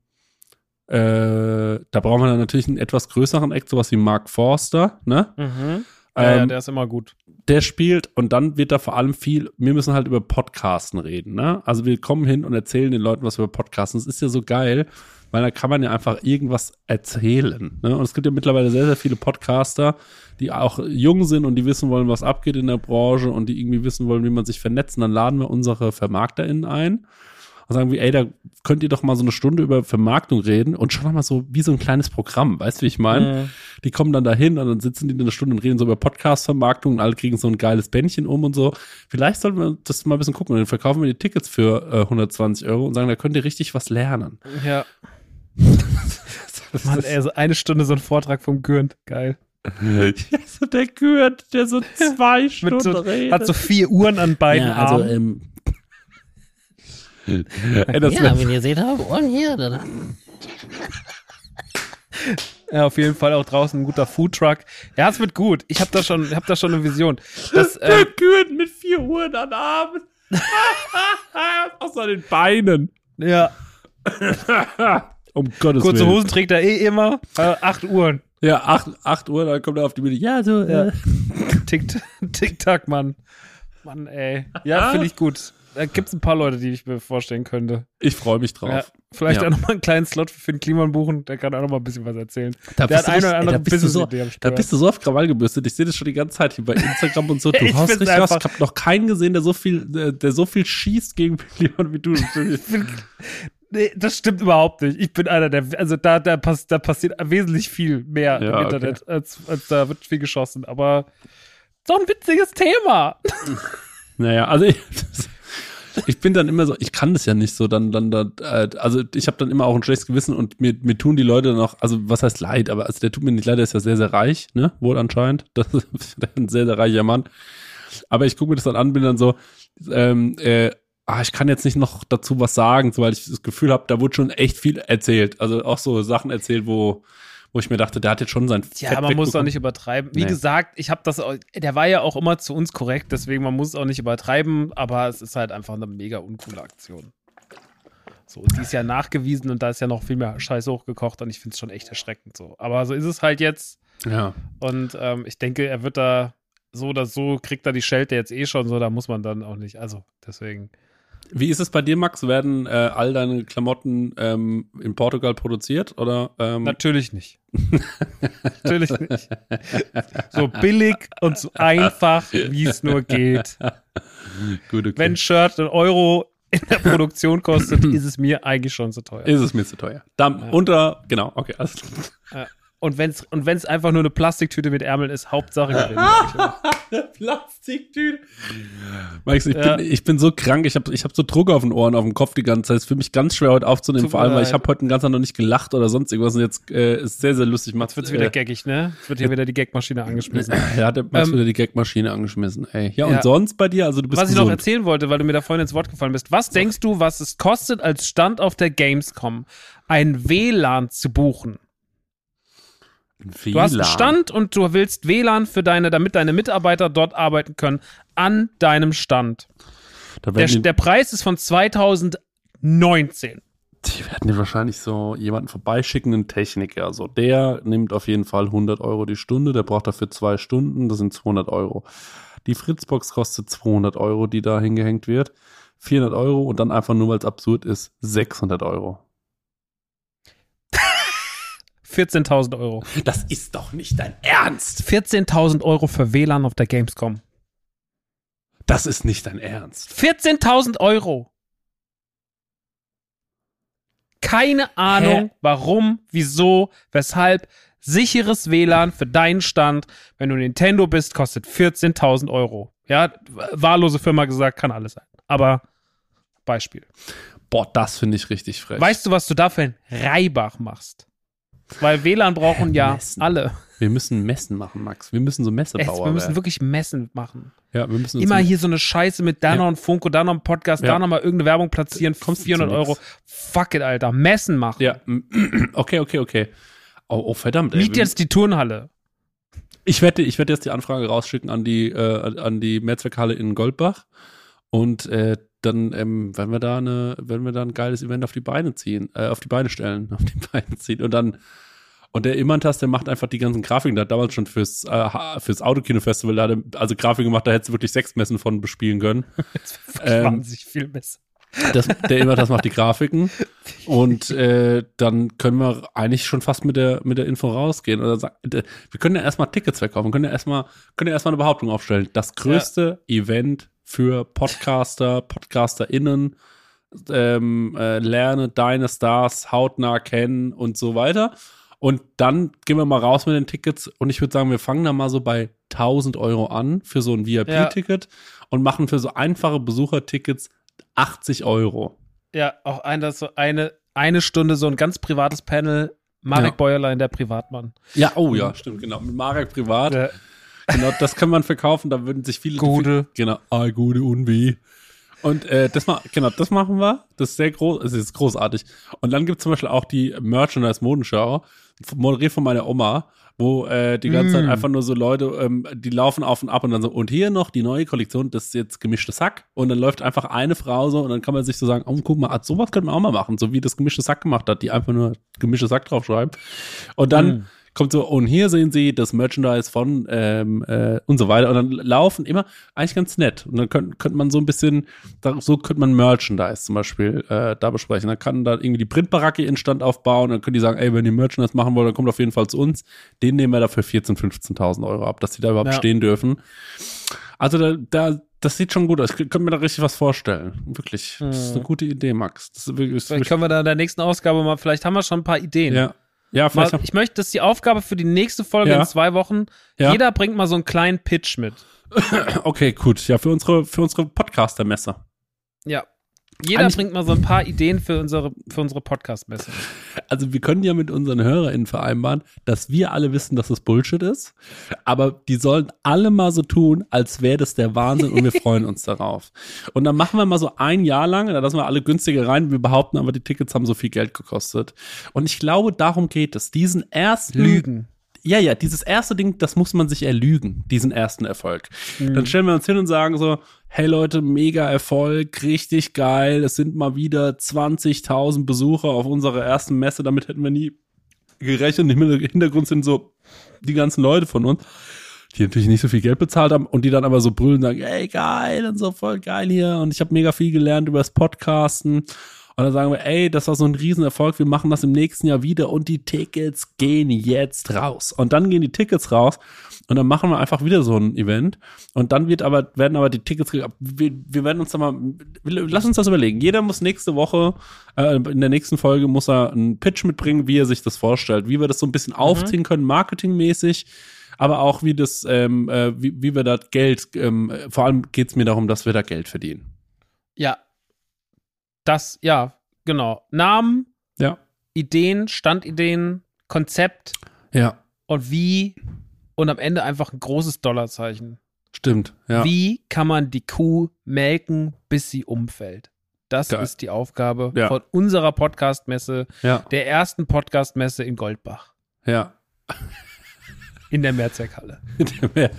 äh, da brauchen wir dann natürlich einen etwas größeren Act, sowas wie Mark Forster, ne? Mhm. Ja, ähm, ja, der ist immer gut. Der spielt und dann wird da vor allem viel, wir müssen halt über Podcasten reden, ne? Also wir kommen hin und erzählen den Leuten was über Podcasten. Das ist ja so geil, weil da kann man ja einfach irgendwas erzählen. Ne? Und es gibt ja mittlerweile sehr, sehr viele Podcaster, die auch jung sind und die wissen wollen, was abgeht in der Branche und die irgendwie wissen wollen, wie man sich vernetzt. Und dann laden wir unsere VermarkterInnen ein und sagen wie, ey, da könnt ihr doch mal so eine Stunde über Vermarktung reden und schon mal so wie so ein kleines Programm, weißt du, wie ich meine? Mhm. Die kommen dann dahin und dann sitzen die in einer Stunde und reden so über Podcast-Vermarktung und alle kriegen so ein geiles Bändchen um und so. Vielleicht sollten wir das mal ein bisschen gucken und dann verkaufen wir die Tickets für äh, 120 Euro und sagen, da könnt ihr richtig was lernen. Ja. Mann, ey, so eine Stunde so ein Vortrag vom Gürnt. Geil. Ja, so der Gürnt, der so zwei Stunden so, redet. Hat so vier Uhren an beiden ja, also, Armen. Ähm, ja, wenn ihr seht, habe Ohren hier. Dann. Ja, auf jeden Fall auch draußen ein guter Foodtruck. Ja, es wird gut. Ich habe da schon, hab da schon eine Vision. Das, äh, Gürnt mit vier Uhren an Armen. Außer den Beinen. Ja. um Gottes Kurze Willen. Hosen trägt er eh immer. Äh, acht Uhren. Ja, acht, acht Uhr, dann kommt er auf die Bühne. Ja, so. Ja. Äh. Tick, Tick-Tack, Mann. Mann, ey. Ja, finde ich gut. Da gibt es ein paar Leute, die ich mir vorstellen könnte. Ich freue mich drauf. Ja, vielleicht ja. auch nochmal einen kleinen Slot für den Kliman buchen. Der kann auch nochmal ein bisschen was erzählen. Da der hat eine oder andere ey, so, Da bist du so auf Krawall gebürstet. Ich sehe das schon die ganze Zeit hier bei Instagram und so. Du ja, hast richtig was. Ich habe noch keinen gesehen, der so viel, der, der so viel schießt gegen Kliman wie du. Nee, das stimmt überhaupt nicht. Ich bin einer der, also da, da, pass, da passiert wesentlich viel mehr ja, im Internet, okay. als, als da wird viel geschossen. Aber so ein witziges Thema. Naja, also ich, ich bin dann immer so, ich kann das ja nicht so, dann, dann, dann äh, also ich habe dann immer auch ein schlechtes Gewissen und mir, mir tun die Leute noch, also was heißt leid, aber also der tut mir nicht leid, der ist ja sehr, sehr reich, ne, wohl anscheinend, das ist ein sehr, sehr reicher Mann. Aber ich gucke mir das dann an, bin dann so, ähm, äh, ah, ich kann jetzt nicht noch dazu was sagen, weil ich das Gefühl habe, da wurde schon echt viel erzählt. Also auch so Sachen erzählt, wo, wo ich mir dachte, der hat jetzt schon sein Ja, Fett man muss auch nicht übertreiben. Wie nee. gesagt, ich habe das, der war ja auch immer zu uns korrekt, deswegen man muss es auch nicht übertreiben, aber es ist halt einfach eine mega uncoole Aktion. So, und die ist ja nachgewiesen und da ist ja noch viel mehr Scheiße hochgekocht und ich finde es schon echt erschreckend so. Aber so ist es halt jetzt. Ja. Und ähm, ich denke, er wird da so oder so, kriegt er die Schelte jetzt eh schon so, da muss man dann auch nicht. Also, deswegen. Wie ist es bei dir, Max? Werden äh, all deine Klamotten ähm, in Portugal produziert oder? Ähm? Natürlich nicht. Natürlich nicht. So billig und so einfach, wie es nur geht. Gut, okay. Wenn ein Shirt einen Euro in der Produktion kostet, ist es mir eigentlich schon zu teuer. Ist es mir zu teuer. Dann ja. unter, genau, okay, alles. Ja. Und wenn es und wenn's einfach nur eine Plastiktüte mit Ärmeln ist, Hauptsache gewinnen. eine Plastiktüte. Max, ich, ja. bin, ich bin so krank, ich habe ich hab so Druck auf den Ohren, auf dem Kopf die ganze Zeit. Es ist für mich ganz schwer heute aufzunehmen, Tut vor allem, weil ich habe heute den ganzen Tag noch nicht gelacht oder sonst irgendwas. Und jetzt äh, ist sehr, sehr lustig. Jetzt wird's wieder äh, gaggig, ne? Jetzt wird hier wieder die Gagmaschine angeschmissen. Ja, hat Max ähm, wieder die Gagmaschine angeschmissen. Ey. Ja, und ja. sonst bei dir? Also du bist Was gesund. ich noch erzählen wollte, weil du mir da vorhin ins Wort gefallen bist. Was denkst du, was es kostet, als Stand auf der Gamescom ein WLAN zu buchen? WLAN. Du hast einen Stand und du willst WLAN für deine, damit deine Mitarbeiter dort arbeiten können, an deinem Stand. Der, der, Preis ist von 2019. Die werden dir wahrscheinlich so jemanden vorbeischicken, einen Techniker. So, der nimmt auf jeden Fall 100 Euro die Stunde, der braucht dafür zwei Stunden, das sind 200 Euro. Die Fritzbox kostet 200 Euro, die da hingehängt wird. 400 Euro und dann einfach nur, weil es absurd ist, 600 Euro. 14.000 Euro. Das ist doch nicht dein Ernst. 14.000 Euro für WLAN auf der Gamescom. Das ist nicht dein Ernst. 14.000 Euro. Keine Ahnung, Hä? warum, wieso, weshalb. Sicheres WLAN für deinen Stand, wenn du Nintendo bist, kostet 14.000 Euro. Ja, wahllose Firma gesagt, kann alles sein. Aber Beispiel. Boah, das finde ich richtig frech. Weißt du, was du dafür in Reibach machst? Weil WLAN brauchen ja messen. alle. Wir müssen Messen machen, Max. Wir müssen so Messebauer werden. Wir müssen wirklich Messen machen. Ja, wir müssen Immer hier so eine Scheiße mit da noch ein Funko, da noch ein Podcast, ja. da noch mal irgendeine Werbung platzieren, Kommst 400 Euro. Fuck it, Alter. Messen machen. Ja, okay, okay, okay. Oh, oh verdammt. Ey. Miet jetzt die Turnhalle. Ich werde, ich werde jetzt die Anfrage rausschicken an die, äh, an die Mehrzweckhalle in Goldbach. Und äh, dann ähm, werden wir da eine, werden wir da ein geiles Event auf die Beine ziehen, äh, auf die Beine stellen, auf die Beine ziehen. Und dann, und der Immantas, der macht einfach die ganzen Grafiken. Der hat damals schon fürs, äh, fürs Autokino-Festival, da also Grafiken gemacht, da hättest du wirklich sechs Messen von bespielen können. Jetzt ähm, sich viel besser. Das, der Immantas macht die Grafiken und äh, dann können wir eigentlich schon fast mit der mit der Info rausgehen oder sagen, wir können ja erstmal Tickets verkaufen, können ja erstmal können ja erstmal eine Behauptung aufstellen. Das größte ja. Event für Podcaster, PodcasterInnen ähm, äh, lerne deine Stars hautnah kennen und so weiter. Und dann gehen wir mal raus mit den Tickets und ich würde sagen, wir fangen da mal so bei 1000 Euro an für so ein VIP-Ticket ja. und machen für so einfache Besuchertickets 80 Euro. Ja, auch ein, so eine, eine Stunde so ein ganz privates Panel. Marek ja. Bäuerlein, der Privatmann. Ja, oh ja, stimmt, genau. Mit Marek privat. Ja. Genau, das kann man verkaufen, da würden sich viele. Gute. Genau, ah, gute und wie. Und äh, das mal, genau, das machen wir. Das ist sehr groß, es ist großartig. Und dann gibt es zum Beispiel auch die Merchandise-Modenschau, moderiert von meiner Oma wo äh, die ganze mm. Zeit einfach nur so Leute, ähm, die laufen auf und ab und dann so, und hier noch die neue Kollektion, das ist jetzt gemischte Sack. Und dann läuft einfach eine Frau so und dann kann man sich so sagen, oh, guck mal, sowas könnte man auch mal machen, so wie das gemischte Sack gemacht hat, die einfach nur gemischte Sack draufschreiben. Und dann mm kommt so, und hier sehen Sie das Merchandise von ähm, äh, und so weiter. Und dann laufen immer eigentlich ganz nett. Und dann könnte könnt man so ein bisschen, so könnte man Merchandise zum Beispiel äh, da besprechen. Dann kann da irgendwie die Printbaracke in Stand aufbauen. Dann können die sagen, ey, wenn ihr Merchandise machen wollt, dann kommt auf jeden Fall zu uns. Den nehmen wir dafür 14.000, 15.000 Euro ab, dass die da überhaupt ja. stehen dürfen. Also da, da das sieht schon gut aus. Ich könnte mir da richtig was vorstellen. Wirklich. Das ist eine hm. gute Idee, Max. Das ist wirklich, vielleicht können wir da in der nächsten Ausgabe mal, vielleicht haben wir schon ein paar Ideen. Ja. Ja, vielleicht. Mal, ich möchte, dass die Aufgabe für die nächste Folge ja. in zwei Wochen, ja. jeder bringt mal so einen kleinen Pitch mit. Okay, gut. Ja, für unsere, für unsere Podcaster-Messe. Ja. Jeder Eigentlich, bringt mal so ein paar Ideen für unsere, für unsere Podcast-Messe. Also wir können ja mit unseren HörerInnen vereinbaren, dass wir alle wissen, dass es Bullshit ist, aber die sollen alle mal so tun, als wäre das der Wahnsinn und wir freuen uns darauf. Und dann machen wir mal so ein Jahr lang, da lassen wir alle günstiger rein, wir behaupten aber, die Tickets haben so viel Geld gekostet. Und ich glaube, darum geht es. Diesen ersten Lügen ja, ja, dieses erste Ding, das muss man sich erlügen, diesen ersten Erfolg. Mhm. Dann stellen wir uns hin und sagen so, hey Leute, mega Erfolg, richtig geil, es sind mal wieder 20.000 Besucher auf unserer ersten Messe, damit hätten wir nie gerechnet. Im Hintergrund sind so die ganzen Leute von uns, die natürlich nicht so viel Geld bezahlt haben und die dann aber so brüllen und sagen, ey geil und so voll geil hier und ich habe mega viel gelernt über das Podcasten und dann sagen wir, ey, das war so ein Riesenerfolg, wir machen das im nächsten Jahr wieder und die Tickets gehen jetzt raus. Und dann gehen die Tickets raus und dann machen wir einfach wieder so ein Event. Und dann wird aber, werden aber die Tickets, wir, wir werden uns da mal, lass uns das überlegen. Jeder muss nächste Woche, äh, in der nächsten Folge muss er einen Pitch mitbringen, wie er sich das vorstellt, wie wir das so ein bisschen mhm. aufziehen können, marketingmäßig aber auch wie das, ähm, äh, wie, wie wir da Geld, ähm, vor allem geht es mir darum, dass wir da Geld verdienen. Ja, das, ja, genau. Namen, ja. Ideen, Standideen, Konzept. Ja. Und wie und am Ende einfach ein großes Dollarzeichen. Stimmt, ja. Wie kann man die Kuh melken, bis sie umfällt? Das Geil. ist die Aufgabe ja. von unserer Podcastmesse, ja. der ersten Podcastmesse in Goldbach. Ja. In der Mehrzweckhalle.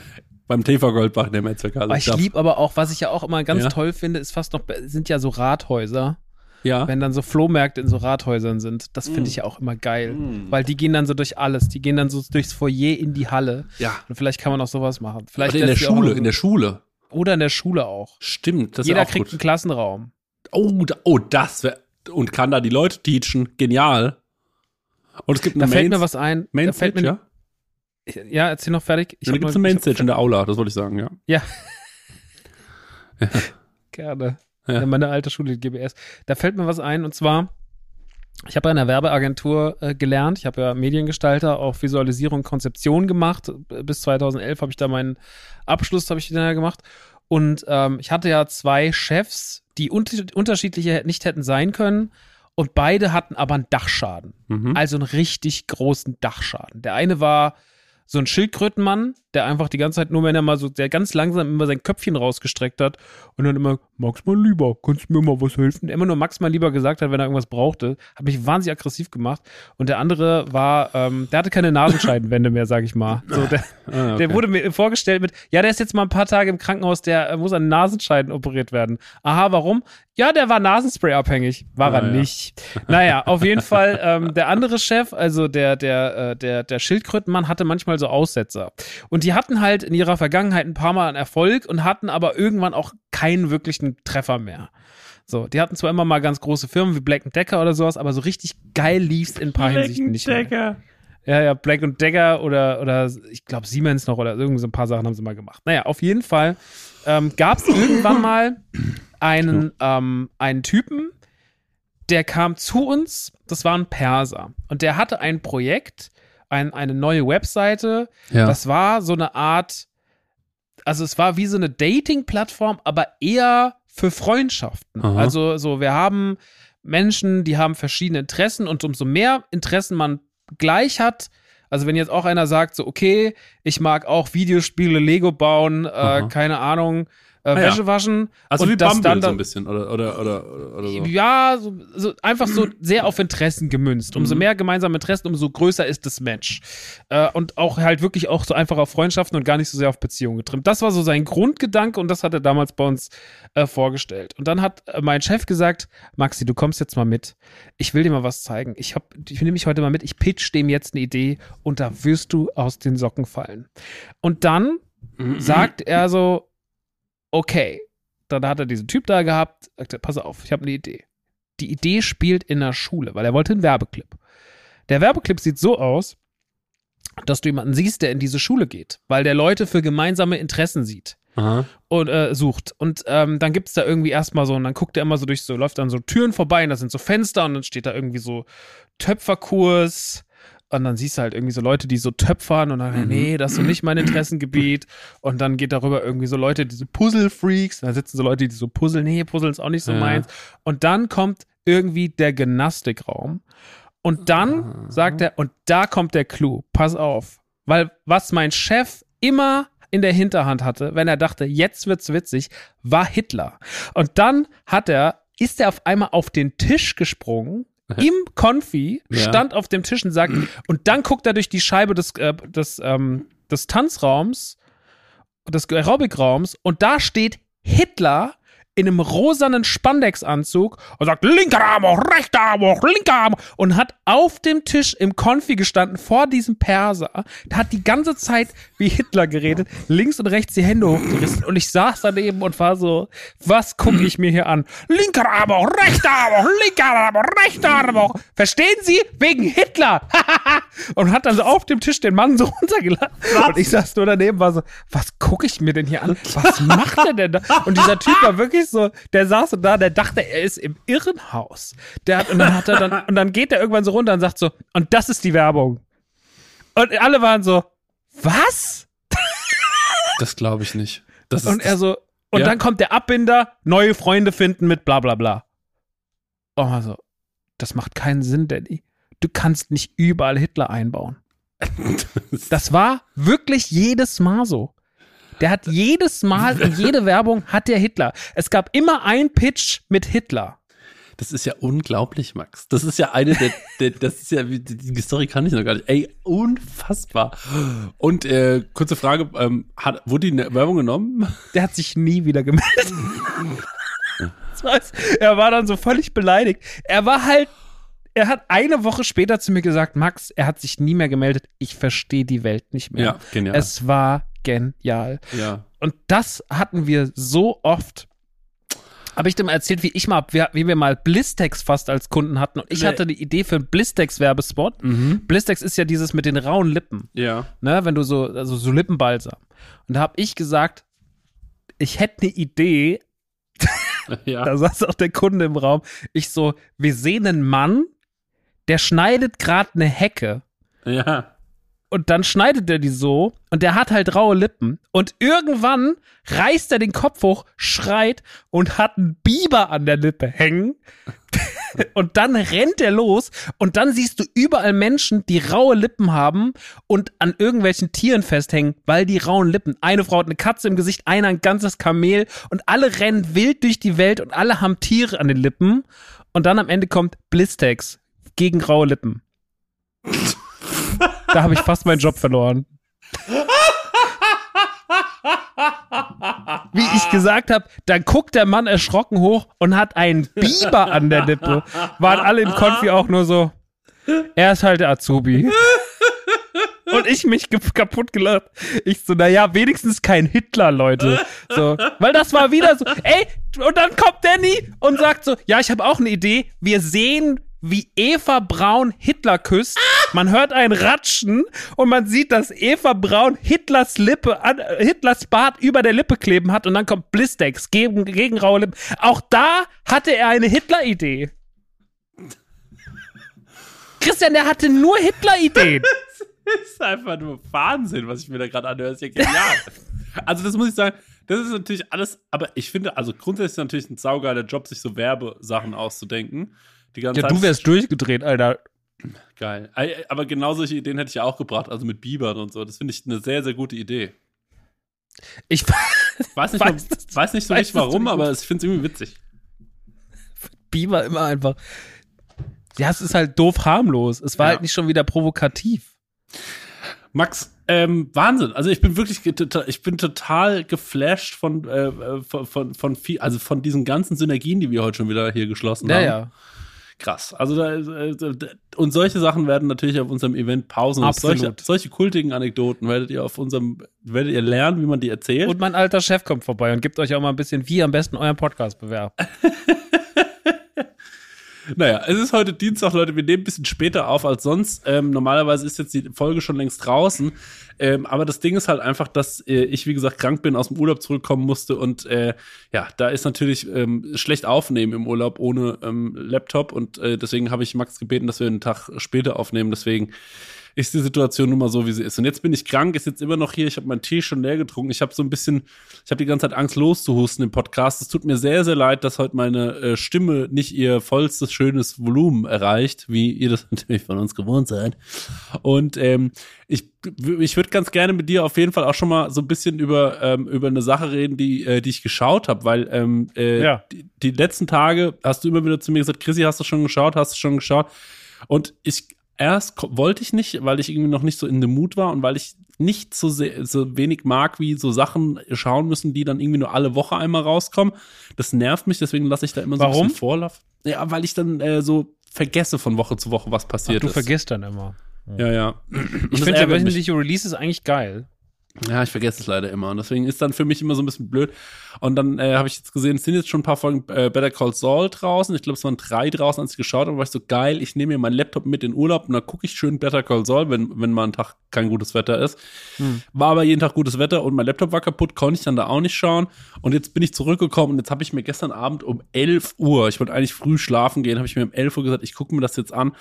Beim TV Goldbach in der Mehrzweckhalle. Ich liebe aber auch, was ich ja auch immer ganz ja. toll finde, ist fast noch, sind ja so Rathäuser. Ja. Wenn dann so Flohmärkte in so Rathäusern sind. Das finde mm. ich ja auch immer geil. Mm. Weil die gehen dann so durch alles. Die gehen dann so durchs Foyer in die Halle. Ja. Und vielleicht kann man auch sowas machen. Vielleicht in der Schule, in der Schule. Oder in der Schule auch. Stimmt. Das Jeder kriegt gut. einen Klassenraum. Oh, oh das wäre. Und kann da die Leute teachen. Genial. Und es gibt eine Da fällt mir was ein. Main fällt mir, ja? Ja, erzähl noch fertig. Ich da gibt es eine Mainstage in der Aula, das wollte ich sagen, ja. Ja. ja. Gerne. Ja. In meiner alte Schule, die GBS. Da fällt mir was ein und zwar, ich habe bei einer Werbeagentur äh, gelernt. Ich habe ja Mediengestalter, auch Visualisierung, Konzeption gemacht. Bis 2011 habe ich da meinen Abschluss, habe ich dann gemacht. Und ähm, ich hatte ja zwei Chefs, die un unterschiedliche nicht hätten sein können. Und beide hatten aber einen Dachschaden. Mhm. Also einen richtig großen Dachschaden. Der eine war so ein Schildkrötenmann, der einfach die ganze Zeit nur, wenn er mal so, der ganz langsam immer sein Köpfchen rausgestreckt hat und dann immer, Max mal lieber, kannst du mir mal was helfen? Immer nur Max mal lieber gesagt hat, wenn er irgendwas brauchte, hat mich wahnsinnig aggressiv gemacht. Und der andere war, ähm, der hatte keine Nasenscheidenwände mehr, sag ich mal. So, der, ah, okay. der wurde mir vorgestellt mit, ja, der ist jetzt mal ein paar Tage im Krankenhaus, der äh, muss an Nasenscheiden operiert werden. Aha, warum? Ja, der war Nasenspray abhängig. War ah, er ja. nicht. Naja, auf jeden Fall, ähm, der andere Chef, also der, der, äh, der, der Schildkrötenmann, hatte manchmal so Aussetzer. Und die hatten halt in ihrer Vergangenheit ein paar Mal einen Erfolg und hatten aber irgendwann auch keinen wirklichen Treffer mehr. So, die hatten zwar immer mal ganz große Firmen wie Black Decker oder sowas, aber so richtig geil lief's in ein paar Black Hinsichten nicht Decker. mehr. Ja, ja, Black Decker oder, oder ich glaube Siemens noch oder irgend so ein paar Sachen haben sie mal gemacht. Naja, auf jeden Fall ähm, gab es irgendwann mal einen, ähm, einen Typen, der kam zu uns, das war ein Perser. Und der hatte ein Projekt, ein, eine neue Webseite. Ja. Das war so eine Art, also es war wie so eine Dating-Plattform, aber eher für Freundschaften. Aha. Also so, wir haben Menschen, die haben verschiedene Interessen und umso mehr Interessen man gleich hat, also wenn jetzt auch einer sagt, so, okay, ich mag auch Videospiele, Lego bauen, äh, keine Ahnung, äh, Ah, ja. Wäsche waschen. Also und wie Bumble dann, so ein bisschen oder oder oder, oder so. ja, so, so einfach so sehr auf Interessen gemünzt. Umso Mhm. mehr gemeinsame Interessen, umso größer ist das Match. Äh, und auch halt wirklich auch so einfach auf Freundschaften und gar nicht so sehr auf Beziehungen getrimmt. Das war so sein Grundgedanke und das hat er damals bei uns äh, vorgestellt. Und dann hat äh, mein Chef gesagt, Maxi, du kommst jetzt mal mit. Ich will dir mal was zeigen. Ich, hab, ich nehme mich heute mal mit. Ich pitch dem jetzt eine Idee und da wirst du aus den Socken fallen. Und dann sagt er so, okay, dann hat er diesen Typ da gehabt, sagte, pass auf, ich habe eine Idee. Die Idee spielt in der Schule, weil er wollte einen Werbeclip. Der Werbeclip sieht so aus, dass du jemanden siehst, der in diese Schule geht, weil der Leute für gemeinsame Interessen sieht Aha. und äh, sucht. Und ähm, dann gibt's da irgendwie erstmal so, und dann guckt er immer so durch so, läuft an so Türen vorbei und da sind so Fenster und dann steht da irgendwie so Töpferkurs. Und dann siehst du halt irgendwie so Leute, die so töpfern und dann, Mhm. nee, das ist so nicht mein Interessengebiet. Und dann geht darüber irgendwie so Leute, diese Puzzle-Freaks, da sitzen so Leute, die so puzzeln, nee, Puzzeln ist auch nicht so Ja. meins. Und dann kommt irgendwie der Gymnastikraum. Und dann sagt er, und da kommt der Clou, pass auf. Weil was mein Chef immer in der Hinterhand hatte, wenn er dachte, jetzt wird's witzig, war Hitler. Und dann hat er, ist er auf einmal auf den Tisch gesprungen, im Konfi, Ja. stand auf dem Tisch und sagt, und dann guckt er durch die Scheibe des, äh, des, ähm, des Tanzraums, des Aerobic-Raums, und da steht Hitler in einem rosanen Spandex-Anzug und sagt, linker Arm hoch, rechter Arm hoch, linker Arm hoch", und hat auf dem Tisch im Konfi gestanden vor diesem Perser, der hat die ganze Zeit wie Hitler geredet, links und rechts die Hände hochgerissen und ich saß daneben und war so, was gucke ich mir hier an? Linker Arm hoch, rechter Arm hoch, linker Arm hoch, rechter Arm hoch. Verstehen Sie? Wegen Hitler! und hat dann so auf dem Tisch den Mann so runtergelassen. Und ich saß nur daneben, war so, was gucke ich mir denn hier an? Was macht er denn da? Und dieser Typ war wirklich so, der saß so da, der dachte, er ist im Irrenhaus. Der hat, und dann hat er dann, und dann geht er irgendwann so runter und sagt so, und das ist die Werbung. Und alle waren so, was? Das glaube ich nicht. Das ist Und er so, und Ja. dann kommt der Abbinder, neue Freunde finden mit bla bla bla. Oh, also, das macht keinen Sinn, Danny. Du kannst nicht überall Hitler einbauen. Das war wirklich jedes Mal so. Der hat jedes Mal in jede Werbung hat der Hitler. Es gab immer ein Pitch mit Hitler. Das ist ja unglaublich, Max. Das ist ja eine der, der das ist ja, die, Story kann ich noch gar nicht. Ey, unfassbar. Und äh, kurze Frage, ähm, hat, wurde die Werbung genommen? Der hat sich nie wieder gemeldet. Er war dann so völlig beleidigt. Er war halt, er hat eine Woche später zu mir gesagt, Max, er hat sich nie mehr gemeldet. Ich verstehe die Welt nicht mehr. Ja, genial. Es war genial. ja. Und das hatten wir so oft. Habe ich dir mal erzählt, wie ich mal, wie wir mal Blistex fast als Kunden hatten. Und ich Nee. hatte die Idee für einen Blistex-Werbespot. Mhm. Blistex ist ja dieses mit den rauen Lippen Ja. ne, wenn du so, also so Lippenbalsam. Und da habe ich gesagt, ich hätte eine Idee, Ja. da saß auch der Kunde im Raum. Ich so, wir sehen einen Mann, der schneidet gerade eine Hecke. ja. Und dann schneidet er die so und der hat halt raue Lippen. Und irgendwann reißt er den Kopf hoch, schreit und hat einen Biber an der Lippe hängen. und dann rennt er los und dann siehst du überall Menschen, die raue Lippen haben und an irgendwelchen Tieren festhängen, weil die rauen Lippen. Eine Frau hat eine Katze im Gesicht, einer ein ganzes Kamel und alle rennen wild durch die Welt und alle haben Tiere an den Lippen. Und dann am Ende kommt Blistex gegen raue Lippen. Da habe ich fast meinen Job verloren. Wie ich gesagt habe, dann guckt der Mann erschrocken hoch und hat einen Biber an der Lippe. Waren alle im Konfi auch nur so, er ist halt der Azubi. Und ich mich kaputt gelacht. Ich so, naja, wenigstens kein Hitler, Leute. So, weil das war wieder so, ey, und dann kommt Danny und sagt so, ja, ich habe auch eine Idee. Wir sehen, wie Eva Braun Hitler küsst. Man hört ein Ratschen und man sieht, dass Eva Braun Hitlers Lippe, an, äh, Hitlers Bart über der Lippe kleben hat und dann kommt Blistex gegen, gegen raue Lippen. Auch da hatte er eine Hitler-Idee. Christian, der hatte nur Hitler-Ideen. das ist einfach nur Wahnsinn, was ich mir da gerade anhöre. Das ist ja genial. also, das muss ich sagen, das ist natürlich alles, aber ich finde, also grundsätzlich ist natürlich ein saugeiler Job, sich so Werbesachen auszudenken. Die ganze ja, Zeit. du wärst durchgedreht, Alter. Geil. Aber genau solche Ideen hätte ich ja auch gebracht, also mit Bibern und so. Das finde ich eine sehr, sehr gute Idee. Ich weiß nicht, weiß, mal, weiß nicht so richtig warum, aber ich finde es irgendwie witzig. Biber immer einfach. Ja, es ist halt doof harmlos. Es war ja. halt nicht schon wieder provokativ. Max, ähm, Wahnsinn. Also ich bin wirklich, ich bin total geflasht von, äh, äh, von, von, von viel, also von diesen ganzen Synergien, die wir heute schon wieder hier geschlossen ja, haben. Ja, ja krass. Also da, äh, und solche Sachen werden natürlich auf unserem Event Pausen. Absolut. Solche, solche kultigen Anekdoten werdet ihr auf unserem, werdet ihr lernen, wie man die erzählt. Und mein alter Chef kommt vorbei und gibt euch auch mal ein bisschen, wie am besten euren Podcast bewerben. Naja, es ist heute Dienstag, Leute. Wir nehmen ein bisschen später auf als sonst. Ähm, normalerweise ist jetzt die Folge schon längst draußen. Ähm, aber das Ding ist halt einfach, dass äh, ich, wie gesagt, krank bin, aus dem Urlaub zurückkommen musste. Und äh, ja, da ist natürlich ähm, schlecht aufnehmen im Urlaub ohne ähm, Laptop. Und äh, deswegen habe ich Max gebeten, dass wir einen Tag später aufnehmen. Deswegen ist die Situation nun mal so, wie sie ist. Und jetzt bin ich krank, ist jetzt immer noch hier, ich habe meinen Tee schon leer getrunken. Ich habe so ein bisschen, ich habe die ganze Zeit Angst loszuhusten im Podcast. Es tut mir sehr, sehr leid, dass heute meine äh, Stimme nicht ihr vollstes, schönes Volumen erreicht, wie ihr das natürlich von uns gewohnt seid. Und ähm, ich, ich würde ganz gerne mit dir auf jeden Fall auch schon mal so ein bisschen über, ähm, über eine Sache reden, die, äh, die ich geschaut habe, weil ähm, äh, ja. die, die letzten Tage hast du immer wieder zu mir gesagt, Chrissy, hast du schon geschaut, hast du schon geschaut? Und ich erst wollte ich nicht, weil ich irgendwie noch nicht so in dem Mut war und weil ich nicht so, sehr, so wenig mag, wie so Sachen schauen müssen, die dann irgendwie nur alle Woche einmal rauskommen. Das nervt mich, deswegen lasse ich da immer so Warum? ein bisschen Vorlauf. Ja, weil ich dann äh, so vergesse von Woche zu Woche, was passiert Ach, du ist. Du vergisst dann immer. Ja, ja. Ich finde ja wöchentliche Release ist eigentlich geil. Ja, ich vergesse es leider immer. Und deswegen ist dann für mich immer so ein bisschen blöd. Und dann äh, habe ich jetzt gesehen, es sind jetzt schon ein paar Folgen äh, Better Call Saul draußen. Ich glaube, es waren drei draußen, als ich geschaut habe. war ich so geil, ich nehme mir meinen Laptop mit in Urlaub und dann gucke ich schön Better Call Saul, wenn, wenn mal ein Tag kein gutes Wetter ist. Hm. War aber jeden Tag gutes Wetter und mein Laptop war kaputt, konnte ich dann da auch nicht schauen. Und jetzt bin ich zurückgekommen und jetzt habe ich mir gestern Abend um 11 Uhr, ich wollte eigentlich früh schlafen gehen, habe ich mir um 11 Uhr gesagt, ich gucke mir das jetzt an.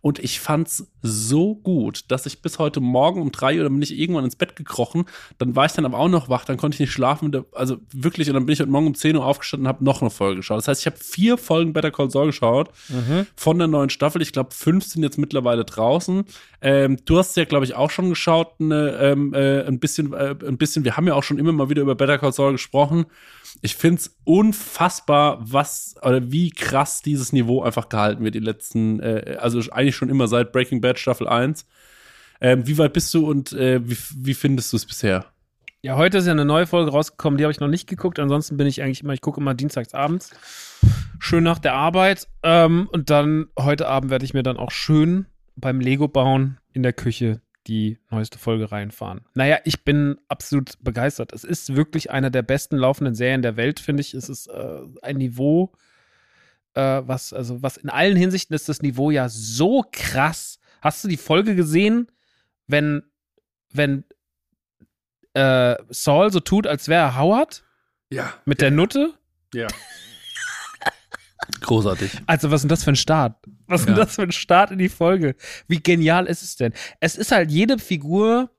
Und ich fand's so gut, dass ich bis heute Morgen um drei Uhr, dann bin ich irgendwann ins Bett gekrochen. Dann war ich dann aber auch noch wach, dann konnte ich nicht schlafen. Also wirklich, und dann bin ich heute Morgen um 10 Uhr aufgestanden und habe noch eine Folge geschaut. Das heißt, ich habe vier Folgen Better Call Saul geschaut mhm. von der neuen Staffel. Ich glaube, fünf sind jetzt mittlerweile draußen. Ähm, du hast ja, glaube ich, auch schon geschaut, ne, ähm, äh, ein bisschen, äh, ein bisschen. Wir haben ja auch schon immer mal wieder über Better Call Saul gesprochen ich finde es unfassbar, was oder wie krass dieses Niveau einfach gehalten wird, die letzten, äh, also eigentlich schon immer seit Breaking Bad Staffel 1. Ähm, wie weit bist du und äh, wie, wie findest du es bisher? Ja, heute ist ja eine neue Folge rausgekommen, die habe ich noch nicht geguckt. Ansonsten bin ich eigentlich immer, ich gucke immer dienstags abends. Schön nach der Arbeit. Ähm, und dann heute Abend werde ich mir dann auch schön beim Lego bauen in der Küche die neueste Folge reinfahren. Naja, ich bin absolut begeistert. Es ist wirklich eine der besten laufenden Serien der Welt, finde ich. Es ist äh, ein Niveau, äh, was, also was in allen Hinsichten ist das Niveau ja so krass. Hast du die Folge gesehen, wenn, wenn äh, Saul so tut, als wäre er Howard? Ja. Mit der Nutte? Ja. Großartig. Also, was ist denn das für ein Start? Was ist ja. denn das für ein Start in die Folge? Wie genial ist es denn? Es ist halt jede Figur.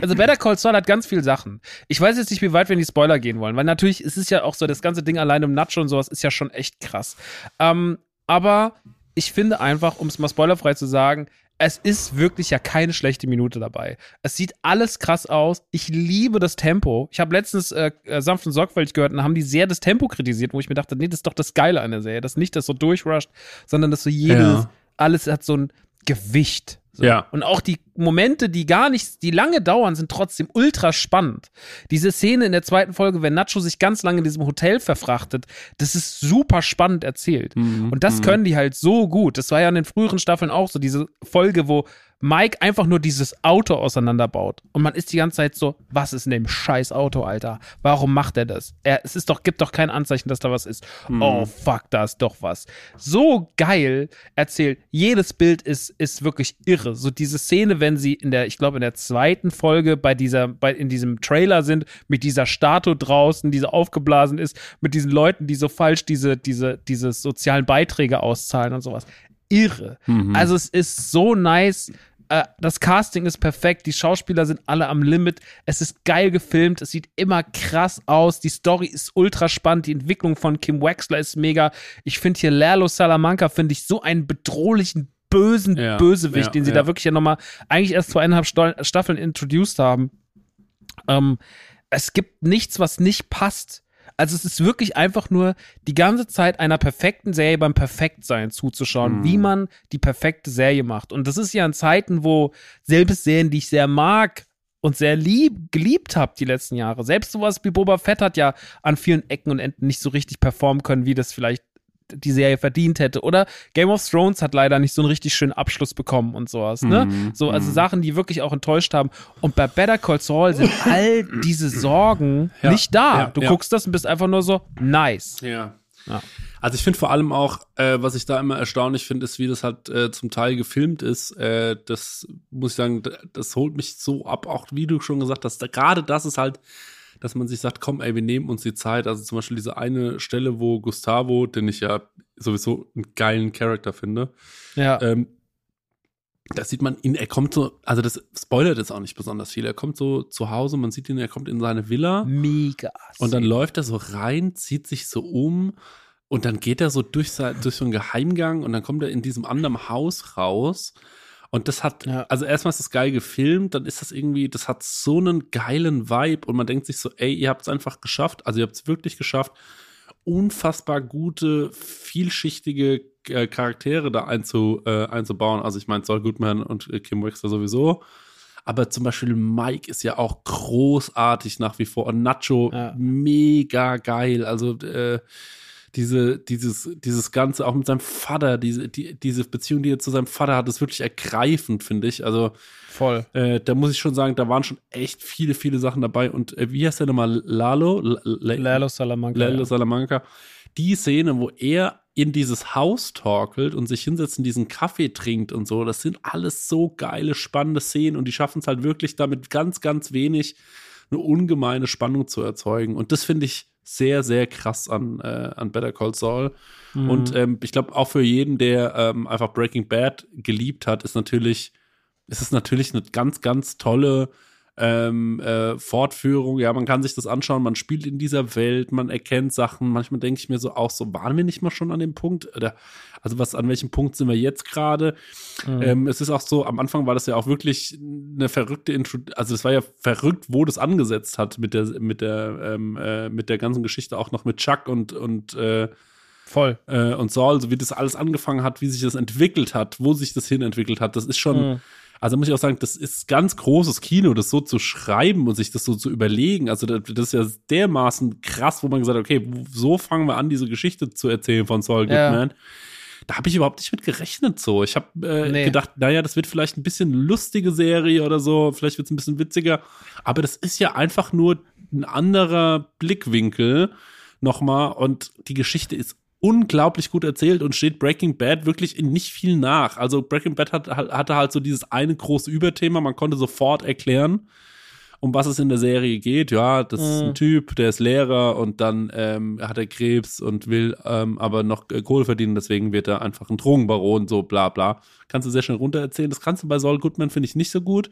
Also Better Call Saul hat ganz viele Sachen. Ich weiß jetzt nicht, wie weit wir in die Spoiler gehen wollen, weil natürlich ist es ja auch so, das ganze Ding allein um Nacho und sowas ist ja schon echt krass. Ähm, aber ich finde einfach, um es mal spoilerfrei zu sagen, es ist wirklich ja keine schlechte Minute dabei. Es sieht alles krass aus. Ich liebe das Tempo. Ich habe letztens äh, äh, sanft und sorgfältig gehört und haben die sehr das Tempo kritisiert, wo ich mir dachte, nee, das ist doch das Geile an der Serie. Das nicht das so durchrusht, sondern dass so jedes, ja. alles hat so ein Gewicht. So. Ja. Und auch die Momente, die gar nicht, die lange dauern, sind trotzdem ultra spannend. Diese Szene in der zweiten Folge, wenn Nacho sich ganz lange in diesem Hotel verfrachtet, das ist super spannend erzählt. Mhm. Und das mhm. können die halt so gut. Das war ja in den früheren Staffeln auch so, diese Folge, wo Mike einfach nur dieses Auto auseinanderbaut. Und man ist die ganze Zeit so, was ist in dem scheiß Auto, Alter? Warum macht er das? Er, es ist doch, gibt doch kein Anzeichen, dass da was ist. Hm. Oh, fuck, da ist doch was. So geil erzählt. Jedes Bild ist, ist wirklich irre. So diese Szene, wenn sie in der, ich glaube, in der zweiten Folge bei dieser, bei, in diesem Trailer sind, mit dieser Statue draußen, die so aufgeblasen ist, mit diesen Leuten, die so falsch diese, diese, diese sozialen Beiträge auszahlen und sowas irre. Mhm. Also es ist so nice. Äh, das Casting ist perfekt, die Schauspieler sind alle am Limit, es ist geil gefilmt, es sieht immer krass aus, die Story ist ultra spannend, die Entwicklung von Kim Wexler ist mega. Ich finde hier Lerlo Salamanca, finde ich so einen bedrohlichen, bösen ja, Bösewicht, ja, den sie ja. da wirklich ja nochmal eigentlich erst zweieinhalb Staffeln introduced haben. Ähm, es gibt nichts, was nicht passt. Also es ist wirklich einfach nur die ganze Zeit einer perfekten Serie beim Perfektsein zuzuschauen, mhm. wie man die perfekte Serie macht. Und das ist ja in Zeiten, wo selbst Serien, die ich sehr mag und sehr lieb, geliebt habe die letzten Jahre, selbst sowas wie Boba Fett hat ja an vielen Ecken und Enden nicht so richtig performen können, wie das vielleicht die Serie verdient hätte. Oder Game of Thrones hat leider nicht so einen richtig schönen Abschluss bekommen und sowas. Ne? Mhm. So, also mhm. Sachen, die wirklich auch enttäuscht haben. Und bei Better Call Saul sind all diese Sorgen ja. nicht da. Ja, du ja. guckst das und bist einfach nur so nice. Ja. Ja. Also ich finde vor allem auch, äh, was ich da immer erstaunlich finde, ist, wie das halt äh, zum Teil gefilmt ist. Äh, das muss ich sagen, das holt mich so ab, auch wie du schon gesagt hast. Da, Gerade das ist halt dass man sich sagt, komm, ey, wir nehmen uns die Zeit. Also zum Beispiel diese eine Stelle, wo Gustavo, den ich ja sowieso einen geilen Charakter finde, ja. Ähm, da sieht man ihn, er kommt so, also das spoilert jetzt auch nicht besonders viel. Er kommt so zu Hause, man sieht ihn, er kommt in seine Villa. Mega. Und dann läuft er so rein, zieht sich so um und dann geht er so durch, durch so einen Geheimgang und dann kommt er in diesem anderen Haus raus und das hat, ja. also erstmal ist das geil gefilmt, dann ist das irgendwie, das hat so einen geilen Vibe und man denkt sich so, ey, ihr habt es einfach geschafft, also ihr habt es wirklich geschafft, unfassbar gute, vielschichtige äh, Charaktere da einzu, äh, einzubauen. Also ich meine, Saul Goodman und äh, Kim Wexler sowieso. Aber zum Beispiel Mike ist ja auch großartig nach wie vor. Und Nacho, ja. mega geil. Also äh, diese, dieses, dieses Ganze auch mit seinem Vater, diese, die, diese Beziehung, die er zu seinem Vater hat, ist wirklich ergreifend, finde ich. Also voll. Äh, da muss ich schon sagen, da waren schon echt viele, viele Sachen dabei. Und äh, wie heißt der nochmal? Lalo? L Lalo Salamanca. Lalo ja. Salamanca. Die Szene, wo er in dieses Haus torkelt und sich hinsetzt und diesen Kaffee trinkt und so, das sind alles so geile, spannende Szenen und die schaffen es halt wirklich damit ganz, ganz wenig eine ungemeine Spannung zu erzeugen. Und das finde ich sehr, sehr krass an, äh, an Better Call Saul. Mhm. Und ähm, ich glaube, auch für jeden, der ähm, einfach Breaking Bad geliebt hat, ist natürlich, ist es natürlich eine ganz, ganz tolle ähm, äh, Fortführung. Ja, man kann sich das anschauen, man spielt in dieser Welt, man erkennt Sachen. Manchmal denke ich mir so auch so, waren wir nicht mal schon an dem Punkt? Oder also was, an welchem Punkt sind wir jetzt gerade? Mhm. Ähm, es ist auch so, am Anfang war das ja auch wirklich eine verrückte Intro, also es war ja verrückt, wo das angesetzt hat mit der, mit der, ähm, äh, mit der ganzen Geschichte, auch noch mit Chuck und, und äh, Voll. Äh, und Saul, so wie das alles angefangen hat, wie sich das entwickelt hat, wo sich das hin entwickelt hat, das ist schon, mhm. Also muss ich auch sagen, das ist ganz großes Kino, das so zu schreiben und sich das so zu überlegen. Also das ist ja dermaßen krass, wo man gesagt hat, okay, so fangen wir an, diese Geschichte zu erzählen von Saul Goodman. Ja. Da habe ich überhaupt nicht mit gerechnet so. Ich habe äh, nee. gedacht, naja, das wird vielleicht ein bisschen lustige Serie oder so, vielleicht wird es ein bisschen witziger. Aber das ist ja einfach nur ein anderer Blickwinkel nochmal und die Geschichte ist unglaublich gut erzählt und steht Breaking Bad wirklich in nicht viel nach. Also Breaking Bad hat, hatte halt so dieses eine große Überthema, man konnte sofort erklären, um was es in der Serie geht. Ja, das mhm. ist ein mhm. Typ, der ist Lehrer und dann ähm, hat er Krebs und will ähm, aber noch äh, Kohle verdienen, deswegen wird er einfach ein Drogenbaron, so bla bla. Kannst du sehr schnell runter erzählen. Das kannst du bei Saul Goodman, finde ich, nicht so gut.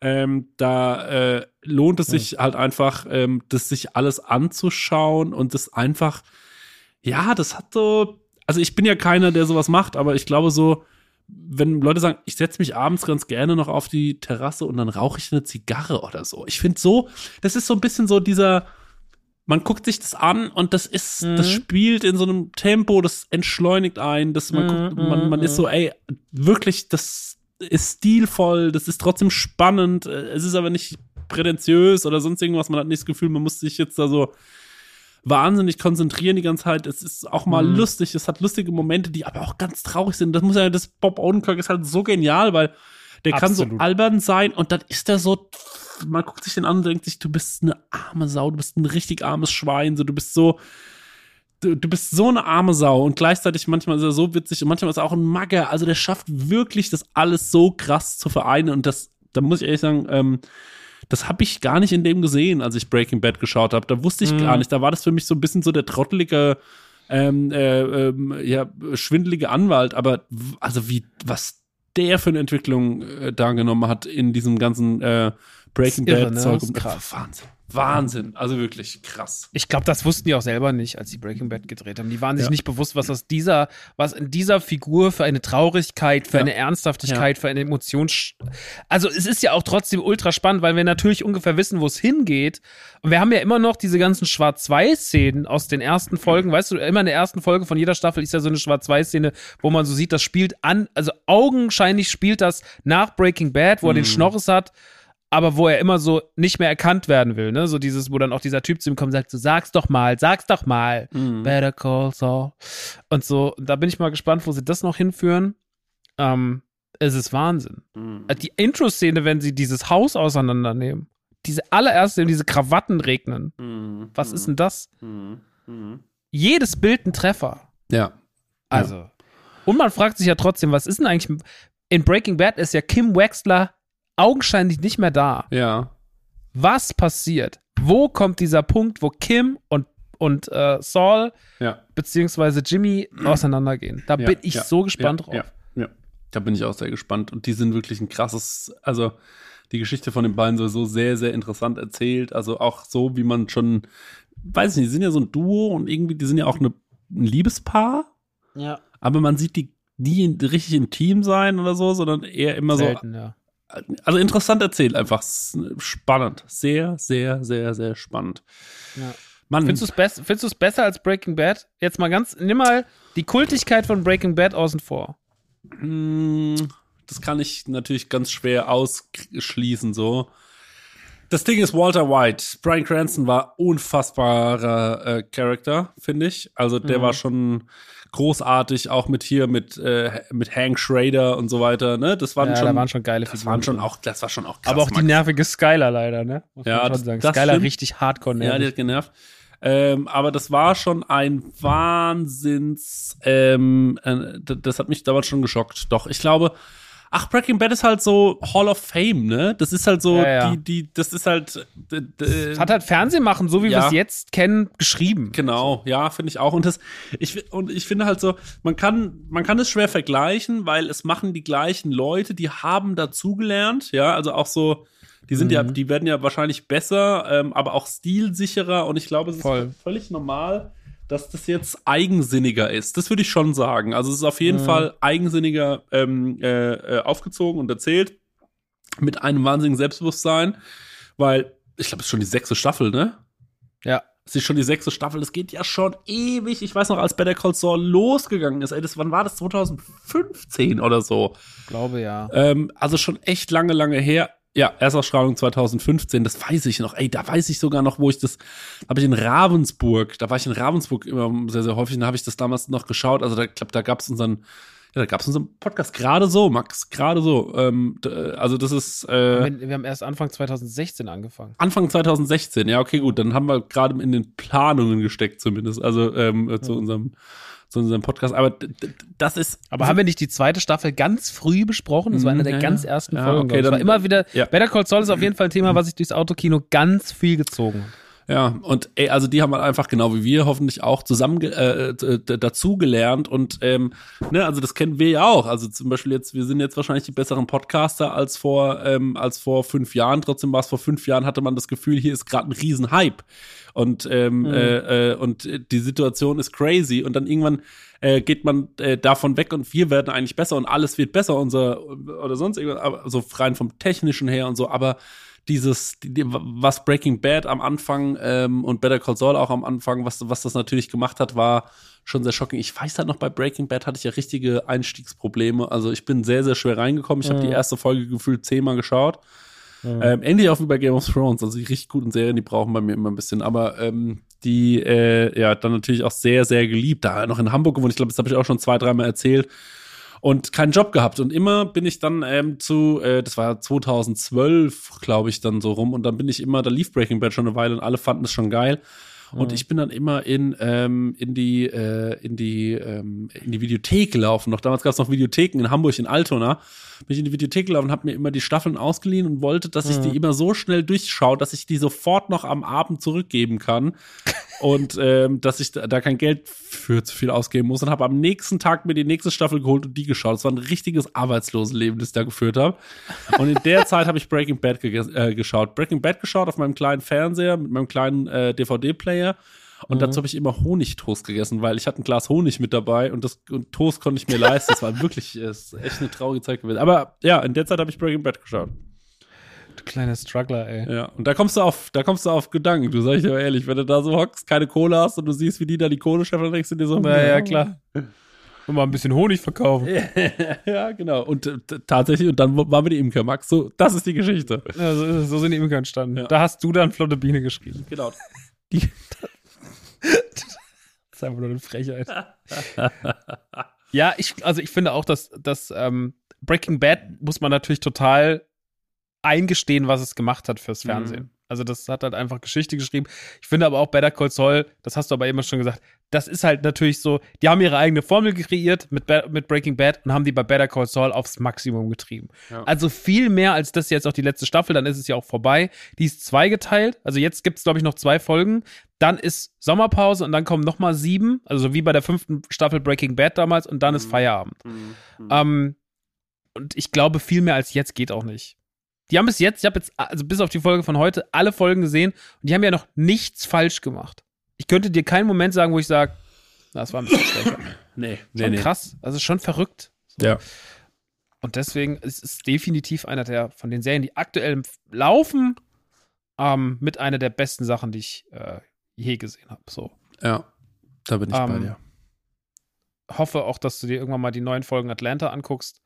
Ähm, da äh, lohnt es sich halt einfach, ähm, das sich alles anzuschauen und das einfach ja, das hat so, also ich bin ja keiner, der sowas macht, aber ich glaube so, wenn Leute sagen, ich setze mich abends ganz gerne noch auf die Terrasse und dann rauche ich eine Zigarre oder so. Ich finde so, das ist so ein bisschen so dieser, man guckt sich das an und das ist, mhm. das spielt in so einem Tempo, das entschleunigt ein, das man, mhm, guckt, man, man ist so, mhm. ey, wirklich, das ist stilvoll, das ist trotzdem spannend, es ist aber nicht prätentiös oder sonst irgendwas, man hat nicht das Gefühl, man muss sich jetzt da so wahnsinnig konzentrieren die ganze Zeit. Es ist auch mal mhm. lustig, es hat lustige Momente, die aber auch ganz traurig sind. Das muss ja, das Bob Odenkirk ist halt so genial, weil der Absolut. kann so albern sein und dann ist er so, man guckt sich den an und denkt sich, du bist eine arme Sau, du bist ein richtig armes Schwein, so, du bist so, du, du bist so eine arme Sau und gleichzeitig manchmal ist er so witzig und manchmal ist er auch ein Magger. Also der schafft wirklich, das alles so krass zu vereinen und das, da muss ich ehrlich sagen, ähm, das habe ich gar nicht in dem gesehen, als ich Breaking Bad geschaut habe. Da wusste ich mhm. gar nicht. Da war das für mich so ein bisschen so der trottelige ähm, äh, ähm, ja, schwindelige Anwalt, aber also wie, was der für eine Entwicklung äh, da genommen hat in diesem ganzen äh, Breaking Bad Zeug. Ne? Wahnsinn. Wahnsinn, also wirklich krass. Ich glaube, das wussten die auch selber nicht, als sie Breaking Bad gedreht haben. Die waren sich ja. nicht bewusst, was aus dieser, was in dieser Figur für eine Traurigkeit, für ja. eine Ernsthaftigkeit, ja. für eine Emotion. Also es ist ja auch trotzdem ultra spannend, weil wir natürlich ungefähr wissen, wo es hingeht. Und wir haben ja immer noch diese ganzen Schwarz-Weiß-Szenen aus den ersten Folgen. Weißt du, immer in der ersten Folge von jeder Staffel ist ja so eine Schwarz-Weiß-Szene, wo man so sieht, das spielt an, also augenscheinlich spielt das nach Breaking Bad, wo er den mhm. Schnorres hat aber wo er immer so nicht mehr erkannt werden will, ne? So dieses, wo dann auch dieser Typ zu ihm kommt und sagt, so, sag's doch mal, sag's doch mal. Mhm. Better call Saul. Und so, da bin ich mal gespannt, wo sie das noch hinführen. Ähm, es ist Wahnsinn. Mhm. Die Intro-Szene, wenn sie dieses Haus auseinandernehmen, diese allererste, diese Krawatten regnen. Mhm. Was ist denn das? Mhm. Mhm. Jedes Bild ein Treffer. Ja. Also. Ja. Und man fragt sich ja trotzdem, was ist denn eigentlich. In Breaking Bad ist ja Kim Wexler augenscheinlich nicht mehr da. Ja. Was passiert? Wo kommt dieser Punkt, wo Kim und, und äh, Saul ja. beziehungsweise Jimmy auseinandergehen? Da ja, bin ich ja, so gespannt drauf. Ja, ja, da bin ich auch sehr gespannt. Und die sind wirklich ein krasses, also die Geschichte von den beiden sowieso sehr, sehr interessant erzählt. Also auch so, wie man schon, weiß nicht, die sind ja so ein Duo und irgendwie, die sind ja auch eine, ein Liebespaar. Ja. Aber man sieht die nie richtig intim sein oder so, sondern eher immer Selten, so ja also interessant erzählt, einfach spannend. Sehr, sehr, sehr, sehr spannend. Ja. Mann. Findest du es best, besser als Breaking Bad? Jetzt mal ganz, nimm mal die Kultigkeit von Breaking Bad außen vor. Hm, das kann ich natürlich ganz schwer ausschließen, so. Das Ding ist Walter White. Brian Cranston war unfassbarer äh, Charakter, finde ich. Also der mhm. war schon großartig, auch mit hier mit äh, mit Hank Schrader und so weiter. Ne, das waren ja, schon, da waren schon geile Das waren schon auch, das war schon auch krass. Aber auch die nervige Skyler leider, ne? Muss ja, das, sagen. Das stimmt. richtig hardcore nervig. Ja, die hat genervt. Ähm, aber das war schon ein Wahnsinns, ähm, äh, das hat mich damals schon geschockt. Doch, ich glaube, ach, Breaking Bad ist halt so Hall of Fame, ne? Das ist halt so, ja, ja. die, die, das ist halt. Es hat halt Fernsehmachen, so wie ja. wir es jetzt kennen, geschrieben. Genau, ja, finde ich auch. Und das, ich, und ich finde halt so, man kann, man kann es schwer vergleichen, weil es machen die gleichen Leute, die haben dazugelernt, ja, also auch so, die sind mhm. ja, die werden ja wahrscheinlich besser, ähm, aber auch stilsicherer und ich glaube, es ist Voll. völlig normal dass das jetzt eigensinniger ist. Das würde ich schon sagen. Also es ist auf jeden mhm. Fall eigensinniger ähm, äh, äh, aufgezogen und erzählt mit einem wahnsinnigen Selbstbewusstsein, weil ich glaube, es ist schon die sechste Staffel, ne? Ja. Es ist schon die sechste Staffel. Das geht ja schon ewig. Ich weiß noch, als Better Call Saul losgegangen ist. Ey, das, wann war das? 2015 oder so? Ich glaube ja. Ähm, also schon echt lange, lange her. Ja, Erstausstrahlung 2015, das weiß ich noch. Ey, da weiß ich sogar noch, wo ich das, habe ich in Ravensburg, da war ich in Ravensburg immer sehr, sehr häufig, da habe ich das damals noch geschaut. Also da, glaube, da gab es unseren, ja, da gab es unseren Podcast gerade so, Max, gerade so. Ähm, also das ist. Äh, wir haben erst Anfang 2016 angefangen. Anfang 2016, ja, okay, gut. Dann haben wir gerade in den Planungen gesteckt, zumindest. Also ähm, zu unserem zu unserem Podcast. Aber das ist. Aber haben wir nicht die zweite Staffel ganz früh besprochen? Das war eine der ja, ganz ersten ja, Folgen. Okay, das war immer wieder. Ja. Better Call Saul ist auf jeden Fall ein Thema, was sich durchs Autokino ganz viel gezogen hat. Ja, und ey, also die haben halt einfach genau wie wir hoffentlich auch zusammen äh, dazu gelernt und ähm, ne, also das kennen wir ja auch. Also zum Beispiel jetzt, wir sind jetzt wahrscheinlich die besseren Podcaster als vor ähm, als vor fünf Jahren. Trotzdem war es vor fünf Jahren hatte man das Gefühl, hier ist gerade ein Riesenhype und ähm, mhm. äh, äh, und die Situation ist crazy und dann irgendwann äh, geht man äh, davon weg und wir werden eigentlich besser und alles wird besser unser oder sonst irgendwas, aber so rein vom technischen her und so, aber dieses, die, was Breaking Bad am Anfang ähm, und Better Call Saul auch am Anfang, was, was das natürlich gemacht hat, war schon sehr schockierend. Ich weiß halt noch, bei Breaking Bad hatte ich ja richtige Einstiegsprobleme. Also ich bin sehr, sehr schwer reingekommen. Ich mhm. habe die erste Folge gefühlt zehnmal geschaut. Mhm. Ähm, ähnlich auch wie bei Game of Thrones. Also die richtig guten Serien, die brauchen bei mir immer ein bisschen. Aber ähm, die, äh, ja, dann natürlich auch sehr, sehr geliebt. Da noch in Hamburg gewohnt. Ich glaube, das habe ich auch schon zwei, dreimal erzählt und keinen Job gehabt. Und immer bin ich dann ähm, zu, äh, das war 2012, glaube ich, dann so rum. Und dann bin ich immer, da lief Breaking Bad schon eine Weile und alle fanden es schon geil. Und ich bin dann immer in, ähm, in die, äh, in die, ähm, in die Videothek gelaufen. Noch damals gab es noch Videotheken in Hamburg, in Altona. Bin ich in die Videothek gelaufen und habe mir immer die Staffeln ausgeliehen und wollte, dass ich die immer so schnell durchschaue, dass ich die sofort noch am Abend zurückgeben kann. und ähm, dass ich da, da kein Geld für zu viel ausgeben muss und habe am nächsten Tag mir die nächste Staffel geholt und die geschaut. Es war ein richtiges Arbeitslosenleben, das ich da geführt habe. Und in der Zeit habe ich Breaking Bad äh, geschaut. Breaking Bad geschaut auf meinem kleinen Fernseher mit meinem kleinen äh, DVD-Player. Und mhm. dazu habe ich immer Honigtoast gegessen, weil ich hatte ein Glas Honig mit dabei und das und Toast konnte ich mir leisten. Das war wirklich ist echt eine traurige Zeit gewesen. Aber ja, in der Zeit habe ich Breaking Bad geschaut. Du kleiner Struggler, ey. Ja, und da kommst du auf, da kommst du auf Gedanken. Du sag ich dir mal ehrlich, wenn du da so hockst, keine Kohle hast und du siehst, wie die da die Kohle scheffeln, denkst du dir so, ja, ja, klar. Und mal ein bisschen Honig verkaufen. ja, genau. Und äh, tatsächlich, und dann waren wir die Imker, Max. So, das ist die Geschichte. Ja, so, so sind die Imker entstanden. Ja. Da hast du dann Flotte Biene geschrieben. Genau. Die, das ist einfach nur eine Frechheit. ja, ich, also ich finde auch, dass, dass ähm, Breaking Bad muss man natürlich total eingestehen, was es gemacht hat fürs Fernsehen. Mhm. Also das hat halt einfach Geschichte geschrieben. Ich finde aber auch Better Call Saul, das hast du aber immer schon gesagt, das ist halt natürlich so, die haben ihre eigene Formel kreiert mit, mit Breaking Bad und haben die bei Better Call Saul aufs Maximum getrieben. Ja. Also viel mehr als das jetzt auch die letzte Staffel, dann ist es ja auch vorbei. Die ist zweigeteilt, also jetzt gibt es glaube ich noch zwei Folgen. Dann ist Sommerpause und dann kommen noch mal sieben, also wie bei der fünften Staffel Breaking Bad damals und dann mhm. ist Feierabend. Mhm. Ähm, und ich glaube, viel mehr als jetzt geht auch nicht. Die haben bis jetzt, ich habe jetzt, also bis auf die Folge von heute, alle Folgen gesehen und die haben ja noch nichts falsch gemacht. Ich könnte dir keinen Moment sagen, wo ich sage, das war ein bisschen schlechter. nee, nee, schon nee. krass. Also schon verrückt. So. Ja. Und deswegen ist es definitiv einer der von den Serien, die aktuell laufen, ähm, mit einer der besten Sachen, die ich äh, je gesehen habe. So. Ja, da bin ich ähm, bei dir. Hoffe auch, dass du dir irgendwann mal die neuen Folgen Atlanta anguckst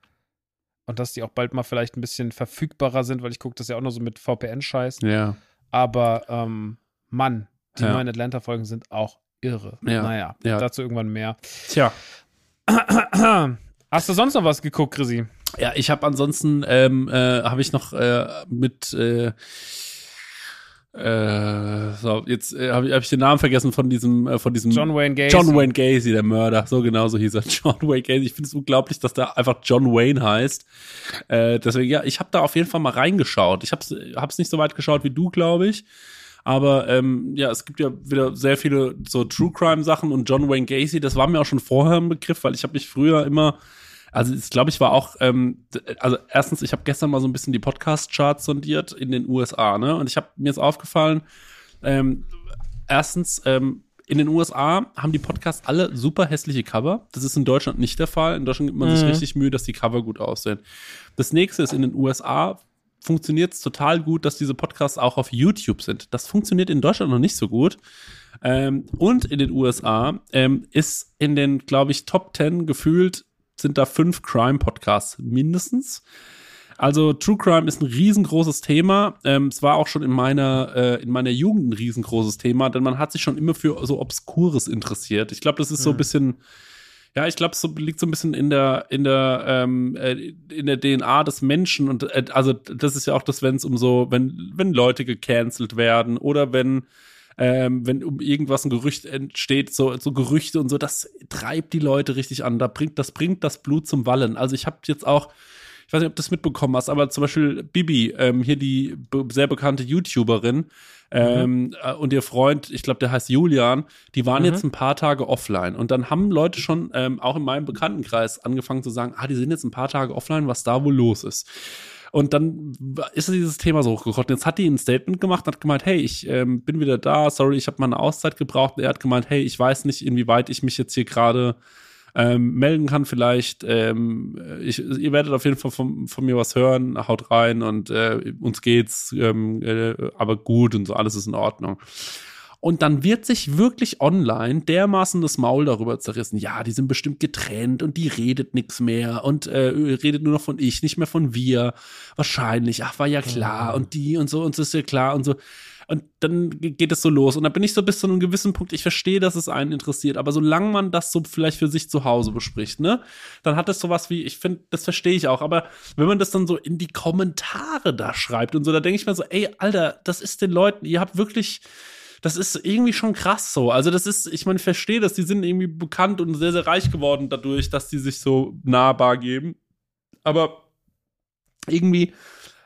und dass die auch bald mal vielleicht ein bisschen verfügbarer sind, weil ich gucke das ja auch nur so mit VPN-Scheiß. Ja. Aber ähm, Mann, die ja. neuen Atlanta-Folgen sind auch irre. Ja. Naja, ja. dazu irgendwann mehr. Tja. Hast du sonst noch was geguckt, Chrissy? Ja, ich habe ansonsten ähm, äh, habe ich noch äh, mit äh, äh, so, jetzt äh, habe ich, hab ich den Namen vergessen von diesem, äh, von diesem John Wayne Gacy. John Wayne Gacy, der Mörder. So genau so hieß er. John Wayne Gacy. Ich finde es unglaublich, dass der einfach John Wayne heißt. Äh, deswegen, ja, ich habe da auf jeden Fall mal reingeschaut. Ich habe es nicht so weit geschaut wie du, glaube ich. Aber ähm, ja, es gibt ja wieder sehr viele so True Crime Sachen und John Wayne Gacy, das war mir auch schon vorher ein Begriff, weil ich habe mich früher immer also ich glaube, ich war auch, ähm, also erstens, ich habe gestern mal so ein bisschen die Podcast-Charts sondiert in den USA, ne? Und ich habe mir ist aufgefallen, ähm, erstens, ähm, in den USA haben die Podcasts alle super hässliche Cover. Das ist in Deutschland nicht der Fall. In Deutschland gibt man mhm. sich richtig Mühe, dass die Cover gut aussehen. Das nächste ist, in den USA funktioniert es total gut, dass diese Podcasts auch auf YouTube sind. Das funktioniert in Deutschland noch nicht so gut. Ähm, und in den USA ähm, ist in den, glaube ich, Top 10 gefühlt sind da fünf Crime-Podcasts mindestens. Also True Crime ist ein riesengroßes Thema. Ähm, es war auch schon in meiner, äh, in meiner Jugend ein riesengroßes Thema, denn man hat sich schon immer für so Obskures interessiert. Ich glaube, das ist so ein mhm. bisschen, ja, ich glaube, es so, liegt so ein bisschen in der, in der, ähm, äh, in der DNA des Menschen. Und äh, also das ist ja auch das, wenn es um so, wenn, wenn Leute gecancelt werden oder wenn ähm, wenn um irgendwas ein Gerücht entsteht, so, so Gerüchte und so, das treibt die Leute richtig an. Da bringt, das bringt das Blut zum Wallen. Also ich habe jetzt auch, ich weiß nicht, ob du das mitbekommen hast, aber zum Beispiel Bibi, ähm, hier die sehr bekannte YouTuberin, ähm, äh, und ihr Freund, ich glaube, der heißt Julian, die waren mhm. jetzt ein paar Tage offline. Und dann haben Leute schon ähm, auch in meinem Bekanntenkreis angefangen zu sagen, ah, die sind jetzt ein paar Tage offline, was da wohl los ist. Und dann ist dieses Thema so hochgekocht. Jetzt hat die ein Statement gemacht und hat gemeint, hey, ich ähm, bin wieder da, sorry, ich habe mal eine Auszeit gebraucht. Und er hat gemeint, hey, ich weiß nicht, inwieweit ich mich jetzt hier gerade ähm, melden kann vielleicht. Ähm, ich, ihr werdet auf jeden Fall von, von mir was hören, haut rein und äh, uns geht's, ähm, äh, aber gut und so, alles ist in Ordnung. Und dann wird sich wirklich online dermaßen das Maul darüber zerrissen. Ja, die sind bestimmt getrennt und die redet nichts mehr und äh, redet nur noch von ich, nicht mehr von wir. Wahrscheinlich, ach, war ja klar und die und so und das ist ja klar und so. Und dann geht es so los. Und da bin ich so bis zu einem gewissen Punkt, ich verstehe, dass es einen interessiert, aber solange man das so vielleicht für sich zu Hause bespricht, ne, dann hat es sowas wie, ich finde, das verstehe ich auch, aber wenn man das dann so in die Kommentare da schreibt und so, da denke ich mir so, ey, Alter, das ist den Leuten, ihr habt wirklich, das ist irgendwie schon krass so. Also das ist, ich meine, ich verstehe das, die sind irgendwie bekannt und sehr, sehr reich geworden dadurch, dass die sich so nahbar geben. Aber irgendwie,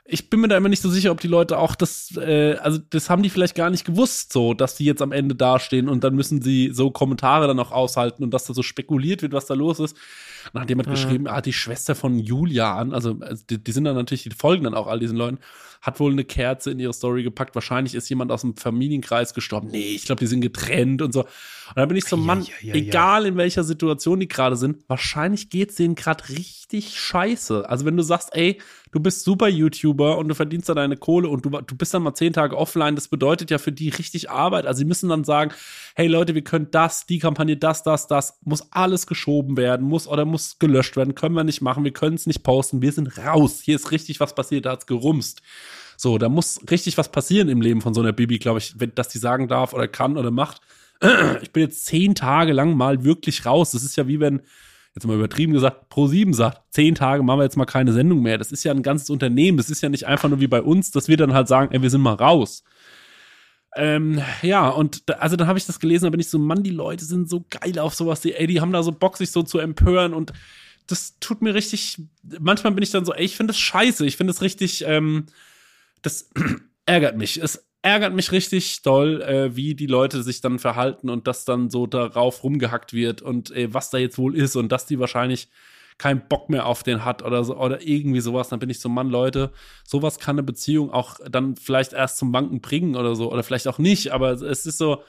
ich bin mir da immer nicht so sicher, ob die Leute auch das, äh, also das haben die vielleicht gar nicht gewusst, so, dass die jetzt am Ende dastehen und dann müssen sie so Kommentare dann auch aushalten und dass da so spekuliert wird, was da los ist. Und dann hat jemand mhm. geschrieben, ah, die Schwester von Julia an, also, also die, die, sind dann natürlich, die folgen dann auch all diesen Leuten, hat wohl eine Kerze in ihre Story gepackt. Wahrscheinlich ist jemand aus dem Familienkreis gestorben. Nee, ich glaube, die sind getrennt und so. Und da bin ich so, Mann, ja, ja, ja, egal in welcher Situation die gerade sind, wahrscheinlich geht's denen gerade richtig scheiße. Also wenn du sagst, ey, du bist super YouTuber und du verdienst da deine Kohle und du, du bist dann mal zehn Tage offline, das bedeutet ja für die richtig Arbeit. Also sie müssen dann sagen, hey Leute, wir können das, die Kampagne, das, das, das, muss alles geschoben werden, muss oder muss gelöscht werden, können wir nicht machen, wir können es nicht posten, wir sind raus. Hier ist richtig was passiert, da hat's gerumst. So, da muss richtig was passieren im Leben von so einer Bibi, glaube ich, wenn, dass die sagen darf oder kann oder macht. Ich bin jetzt zehn Tage lang mal wirklich raus. Das ist ja wie wenn jetzt mal übertrieben gesagt, Pro7 sagt, zehn Tage machen wir jetzt mal keine Sendung mehr. Das ist ja ein ganzes Unternehmen. Das ist ja nicht einfach nur wie bei uns, dass wir dann halt sagen, ey, wir sind mal raus. Ähm, ja, und da, also dann habe ich das gelesen, da bin ich so, Mann, die Leute sind so geil auf sowas, die, ey, die haben da so Bock, sich so zu empören und das tut mir richtig, manchmal bin ich dann so, ey, ich finde das scheiße, ich finde das richtig, ähm, das ärgert mich. Es ärgert mich richtig doll, äh, wie die Leute sich dann verhalten und dass dann so darauf rumgehackt wird und äh, was da jetzt wohl ist und dass die wahrscheinlich keinen Bock mehr auf den hat oder so oder irgendwie sowas, dann bin ich so, Mann, Leute, sowas kann eine Beziehung auch dann vielleicht erst zum Banken bringen oder so oder vielleicht auch nicht, aber es ist so,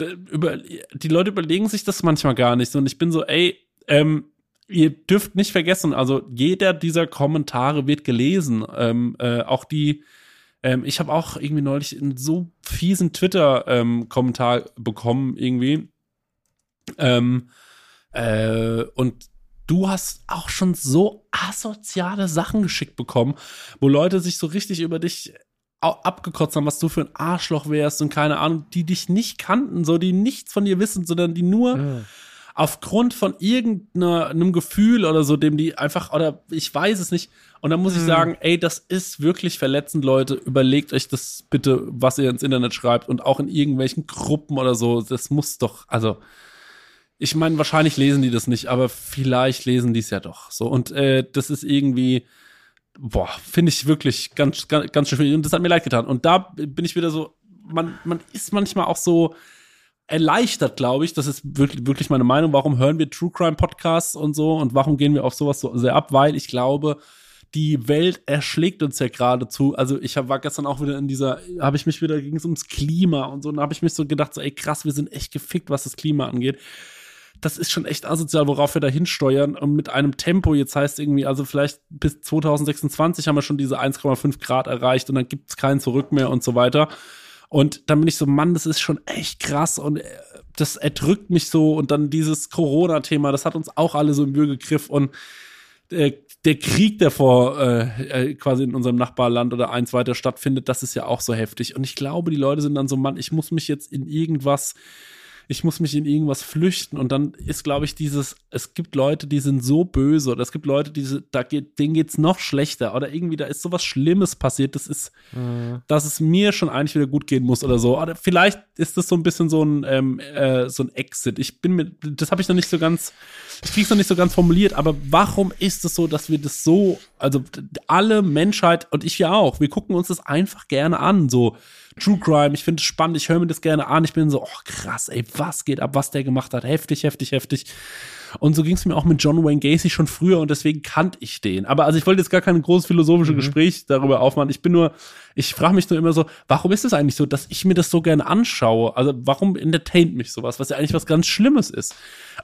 über, die Leute überlegen sich das manchmal gar nicht und ich bin so, ey, ähm, ihr dürft nicht vergessen, also jeder dieser Kommentare wird gelesen, ähm, äh, auch die ähm, ich habe auch irgendwie neulich einen so fiesen Twitter-Kommentar ähm, bekommen, irgendwie. Ähm, äh, und du hast auch schon so asoziale Sachen geschickt bekommen, wo Leute sich so richtig über dich abgekotzt haben, was du für ein Arschloch wärst und keine Ahnung, die dich nicht kannten, so die nichts von dir wissen, sondern die nur ja aufgrund von irgendeinem Gefühl oder so, dem die einfach, oder ich weiß es nicht. Und dann muss ich hm. sagen, ey, das ist wirklich verletzend, Leute. Überlegt euch das bitte, was ihr ins Internet schreibt und auch in irgendwelchen Gruppen oder so. Das muss doch, also, ich meine, wahrscheinlich lesen die das nicht, aber vielleicht lesen die es ja doch. So, und äh, das ist irgendwie, boah, finde ich wirklich ganz, ganz, ganz schön. Und das hat mir leid getan. Und da bin ich wieder so, man, man ist manchmal auch so, erleichtert, glaube ich. Das ist wirklich, wirklich meine Meinung. Warum hören wir True Crime Podcasts und so und warum gehen wir auf sowas so sehr ab? Weil ich glaube, die Welt erschlägt uns ja geradezu. Also ich hab, war gestern auch wieder in dieser, habe ich mich wieder, ging es ums Klima und so, und da habe ich mich so gedacht, so, ey krass, wir sind echt gefickt, was das Klima angeht. Das ist schon echt asozial, worauf wir da hinsteuern und mit einem Tempo, jetzt heißt irgendwie, also vielleicht bis 2026 haben wir schon diese 1,5 Grad erreicht und dann gibt es kein Zurück mehr und so weiter. Und dann bin ich so, Mann, das ist schon echt krass und äh, das erdrückt mich so. Und dann dieses Corona-Thema, das hat uns auch alle so im Würgegriff und äh, der Krieg, der vor äh, äh, quasi in unserem Nachbarland oder eins weiter stattfindet, das ist ja auch so heftig. Und ich glaube, die Leute sind dann so, Mann, ich muss mich jetzt in irgendwas ich muss mich in irgendwas flüchten und dann ist, glaube ich, dieses, es gibt Leute, die sind so böse oder es gibt Leute, die, da geht, denen geht's noch schlechter oder irgendwie da ist sowas Schlimmes passiert, das ist, mhm. dass es mir schon eigentlich wieder gut gehen muss oder so. Oder vielleicht ist das so ein bisschen so ein, ähm, äh, so ein Exit. Ich bin mir, das habe ich noch nicht so ganz, ich krieg's noch nicht so ganz formuliert, aber warum ist es so, dass wir das so, also alle Menschheit und ich ja auch, wir gucken uns das einfach gerne an, so True Crime, ich finde es spannend, ich höre mir das gerne an. Ich bin so, oh krass, ey, was geht ab, was der gemacht hat. Heftig, heftig, heftig. Und so ging es mir auch mit John Wayne Gacy schon früher und deswegen kannte ich den. Aber also ich wollte jetzt gar kein großes philosophisches mhm. Gespräch darüber aufmachen. Ich bin nur, ich frage mich nur immer so, warum ist es eigentlich so, dass ich mir das so gerne anschaue? Also warum entertaint mich sowas, was ja eigentlich was ganz Schlimmes ist?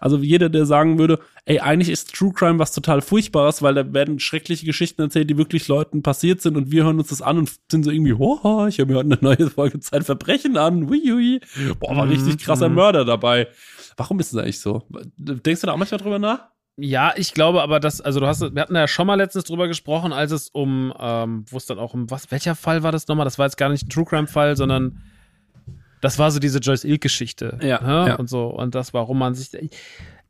Also jeder, der sagen würde, ey, eigentlich ist True Crime was total Furchtbares, weil da werden schreckliche Geschichten erzählt, die wirklich Leuten passiert sind und wir hören uns das an und sind so irgendwie, hoha, ich höre mir heute eine neue Folge Zeitverbrechen an, hui, Boah, war richtig krasser mhm. Mörder dabei. Warum ist es eigentlich so? Denkst du da auch manchmal drüber nach? Ja, ich glaube aber, dass, also du hast, wir hatten ja schon mal letztens drüber gesprochen, als es um, ähm, wo es dann auch um, was, welcher Fall war das nochmal? Das war jetzt gar nicht ein True Crime-Fall, sondern das war so diese Joyce Ilk-Geschichte. Ja, ne? ja, Und so, und das, warum man sich,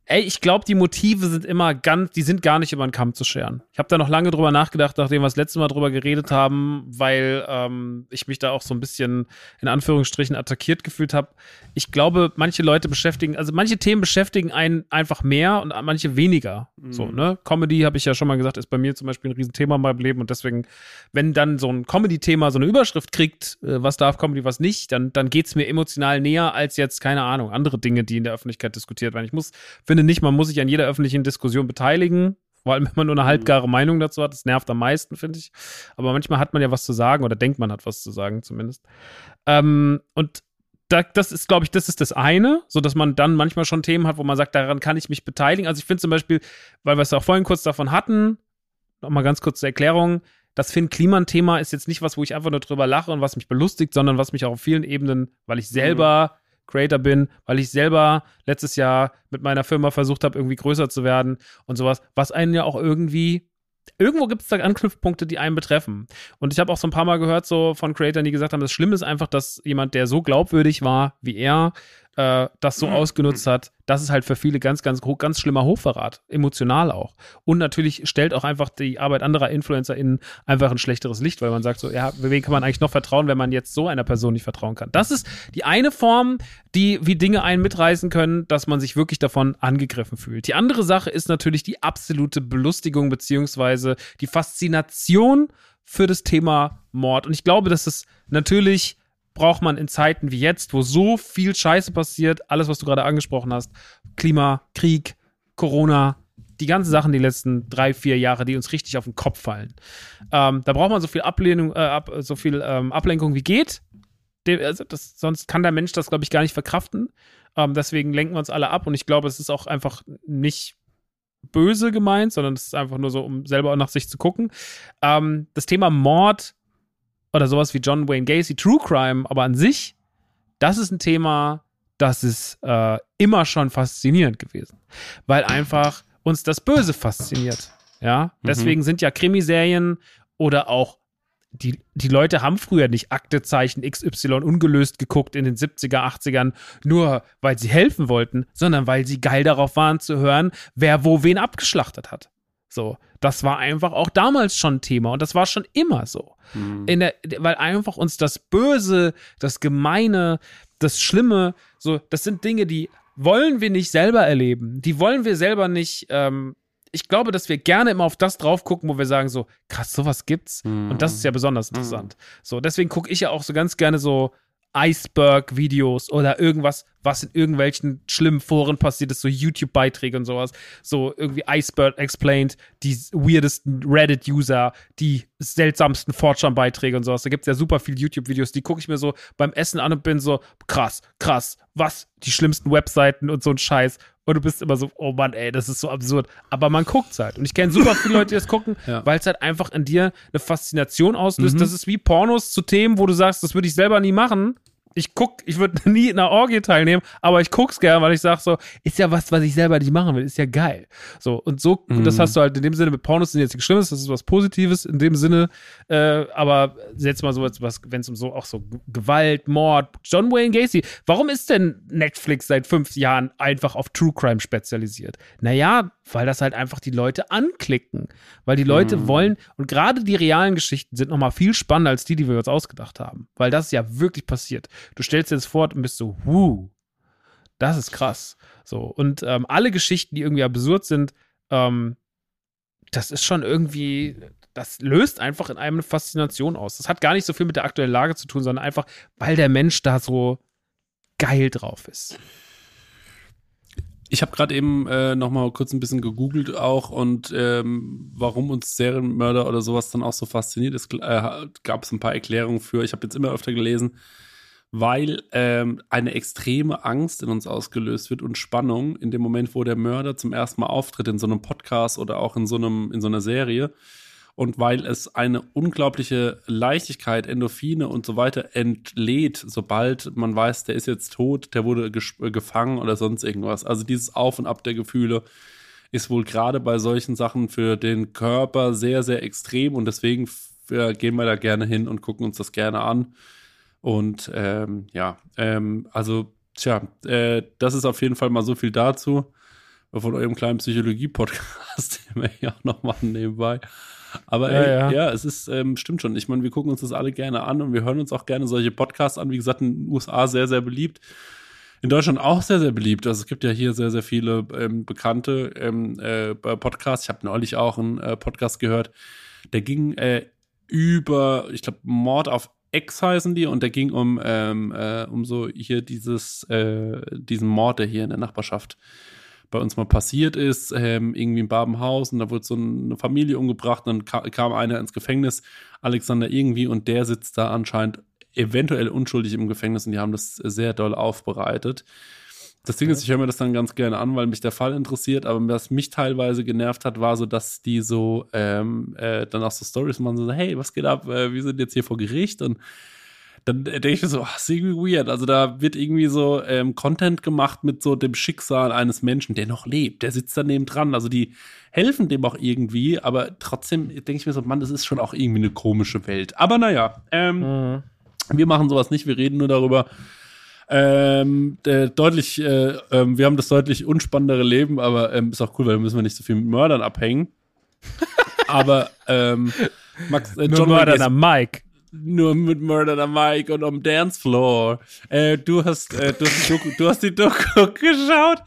Ey, ich glaube, die Motive sind immer ganz, die sind gar nicht über den Kamm zu scheren. Ich habe da noch lange drüber nachgedacht, nachdem wir das letzte Mal drüber geredet haben, weil ähm, ich mich da auch so ein bisschen in Anführungsstrichen attackiert gefühlt habe. Ich glaube, manche Leute beschäftigen, also manche Themen beschäftigen einen einfach mehr und manche weniger. Mhm. So, ne? Comedy, habe ich ja schon mal gesagt, ist bei mir zum Beispiel ein Riesenthema in meinem Leben und deswegen, wenn dann so ein Comedy-Thema so eine Überschrift kriegt, äh, was darf Comedy, was nicht, dann, dann geht es mir emotional näher als jetzt, keine Ahnung, andere Dinge, die in der Öffentlichkeit diskutiert werden. Ich muss finde nicht, man muss sich an jeder öffentlichen Diskussion beteiligen, vor allem wenn man nur eine halbgare Meinung dazu hat. Das nervt am meisten, finde ich. Aber manchmal hat man ja was zu sagen oder denkt man hat was zu sagen zumindest. Ähm, und da, das ist, glaube ich, das ist das eine, so dass man dann manchmal schon Themen hat, wo man sagt, daran kann ich mich beteiligen. Also ich finde zum Beispiel, weil wir es auch vorhin kurz davon hatten, nochmal ganz kurz zur Erklärung, das Finn-Kliman-Thema ist jetzt nicht was, wo ich einfach nur drüber lache und was mich belustigt, sondern was mich auch auf vielen Ebenen, weil ich selber mhm. Creator bin, weil ich selber letztes Jahr mit meiner Firma versucht habe, irgendwie größer zu werden und sowas, was einen ja auch irgendwie irgendwo gibt es da Anknüpfpunkte, die einen betreffen. Und ich habe auch so ein paar Mal gehört, so von Creatoren, die gesagt haben, das Schlimme ist einfach, dass jemand, der so glaubwürdig war wie er, äh, das so mhm. ausgenutzt hat, das ist halt für viele ganz, ganz, ganz schlimmer Hochverrat, emotional auch. Und natürlich stellt auch einfach die Arbeit anderer InfluencerInnen einfach ein schlechteres Licht, weil man sagt so, ja, wem kann man eigentlich noch vertrauen, wenn man jetzt so einer Person nicht vertrauen kann? Das ist die eine Form, die, wie Dinge einen mitreißen können, dass man sich wirklich davon angegriffen fühlt. Die andere Sache ist natürlich die absolute Belustigung beziehungsweise die Faszination für das Thema Mord. Und ich glaube, dass es natürlich braucht man in Zeiten wie jetzt, wo so viel Scheiße passiert, alles, was du gerade angesprochen hast, Klima, Krieg, Corona, die ganzen Sachen die letzten drei, vier Jahre, die uns richtig auf den Kopf fallen. Ähm, da braucht man so viel Ablehnung, äh, ab, so viel ähm, Ablenkung wie geht. Dem, also das, sonst kann der Mensch das, glaube ich, gar nicht verkraften. Ähm, deswegen lenken wir uns alle ab und ich glaube, es ist auch einfach nicht böse gemeint, sondern es ist einfach nur so, um selber nach sich zu gucken. Ähm, das Thema Mord oder sowas wie John Wayne Gacy, True Crime, aber an sich, das ist ein Thema, das ist äh, immer schon faszinierend gewesen. Weil einfach uns das Böse fasziniert. Ja, mhm. deswegen mhm. sind ja Krimiserien oder auch die, die Leute haben früher nicht Aktezeichen XY ungelöst geguckt in den 70er, 80ern, nur weil sie helfen wollten, sondern weil sie geil darauf waren zu hören, wer wo wen abgeschlachtet hat. So, das war einfach auch damals schon Thema und das war schon immer so. Mhm. In der, weil einfach uns das Böse, das Gemeine, das Schlimme, so, das sind Dinge, die wollen wir nicht selber erleben. Die wollen wir selber nicht. Ähm, ich glaube, dass wir gerne immer auf das drauf gucken, wo wir sagen so, krass, sowas gibt's. Mhm. Und das ist ja besonders mhm. interessant. Mhm. So, deswegen gucke ich ja auch so ganz gerne so Iceberg-Videos oder irgendwas, was in irgendwelchen schlimmen Foren passiert ist, so YouTube-Beiträge und sowas. So irgendwie Iceberg Explained, die weirdesten Reddit-User, die seltsamsten Fortran-Beiträge und sowas. Da gibt es ja super viele YouTube-Videos, die gucke ich mir so beim Essen an und bin so, krass, krass, was? Die schlimmsten Webseiten und so ein Scheiß. Und du bist immer so, oh Mann, ey, das ist so absurd. Aber man guckt halt. Und ich kenne super viele Leute, die das gucken, ja. weil es halt einfach in dir eine Faszination auslöst. Mhm. Das ist wie Pornos zu Themen, wo du sagst, das würde ich selber nie machen ich guck, ich würde nie in einer Orgie teilnehmen, aber ich guck's gern, weil ich sag so, ist ja was, was ich selber nicht machen will, ist ja geil. So, und so, mhm. das hast du halt in dem Sinne mit Pornos sind jetzt nichts Schlimmes, das ist was Positives in dem Sinne, äh, aber jetzt mal so was, wenn es um so auch so Gewalt, Mord, John Wayne Gacy, warum ist denn Netflix seit fünf Jahren einfach auf True Crime spezialisiert? Naja, weil das halt einfach die Leute anklicken, weil die Leute mhm. wollen, und gerade die realen Geschichten sind nochmal viel spannender als die, die wir uns ausgedacht haben, weil das ist ja wirklich passiert. Du stellst dir das vor und bist so, huh, das ist krass. So, und ähm, alle Geschichten, die irgendwie absurd sind, ähm, das ist schon irgendwie, das löst einfach in einem eine Faszination aus. Das hat gar nicht so viel mit der aktuellen Lage zu tun, sondern einfach, weil der Mensch da so geil drauf ist. Ich habe gerade eben äh, noch mal kurz ein bisschen gegoogelt auch und ähm, warum uns Serienmörder oder sowas dann auch so fasziniert. Es äh, gab es ein paar Erklärungen für. Ich habe jetzt immer öfter gelesen, weil ähm, eine extreme Angst in uns ausgelöst wird und Spannung in dem Moment, wo der Mörder zum ersten Mal auftritt in so einem Podcast oder auch in so einem in so einer Serie und weil es eine unglaubliche Leichtigkeit, Endorphine und so weiter entlädt, sobald man weiß, der ist jetzt tot, der wurde gefangen oder sonst irgendwas. Also dieses Auf und Ab der Gefühle ist wohl gerade bei solchen Sachen für den Körper sehr, sehr extrem und deswegen gehen wir da gerne hin und gucken uns das gerne an. Und ähm, ja, ähm, also, tja, äh, das ist auf jeden Fall mal so viel dazu. von eurem kleinen Psychologie-Podcast, den wir hier auch noch machen nebenbei. Aber ey, ja, ja. ja, es ist, ähm, stimmt schon. Ich meine, wir gucken uns das alle gerne an und wir hören uns auch gerne solche Podcasts an. Wie gesagt, in den USA sehr, sehr beliebt. In Deutschland auch sehr, sehr beliebt. Also es gibt ja hier sehr, sehr viele ähm, bekannte ähm, äh, Podcasts. Ich habe neulich auch einen äh, Podcast gehört, der ging äh, über, ich glaube, Mord auf Ex heißen die und der ging um, ähm, äh, um so hier dieses, äh, diesen Mord, der hier in der Nachbarschaft bei uns mal passiert ist, ähm, irgendwie in Babenhaus und da wurde so eine Familie umgebracht, dann ka kam einer ins Gefängnis, Alexander irgendwie, und der sitzt da anscheinend eventuell unschuldig im Gefängnis und die haben das sehr doll aufbereitet. Das Ding ist, ich höre mir das dann ganz gerne an, weil mich der Fall interessiert, aber was mich teilweise genervt hat, war so, dass die so ähm, äh, dann auch so Stories machen, so, hey, was geht ab, äh, wir sind jetzt hier vor Gericht und dann denke ich mir so, ach, ist irgendwie weird. Also da wird irgendwie so ähm, Content gemacht mit so dem Schicksal eines Menschen, der noch lebt, der sitzt daneben dran. Also die helfen dem auch irgendwie, aber trotzdem denke ich mir so, Mann, das ist schon auch irgendwie eine komische Welt. Aber naja, ähm, mhm. wir machen sowas nicht, wir reden nur darüber, ähm, äh, deutlich, äh, äh, wir haben das deutlich unspannendere Leben, aber ähm, ist auch cool, weil müssen wir nicht so viel mit Mördern abhängen. aber ähm, Max, äh, John Mörder Mike. Nur mit Murder Mike und am Dancefloor. Äh, du hast, äh, du hast die Doku, du hast die Doku geschaut.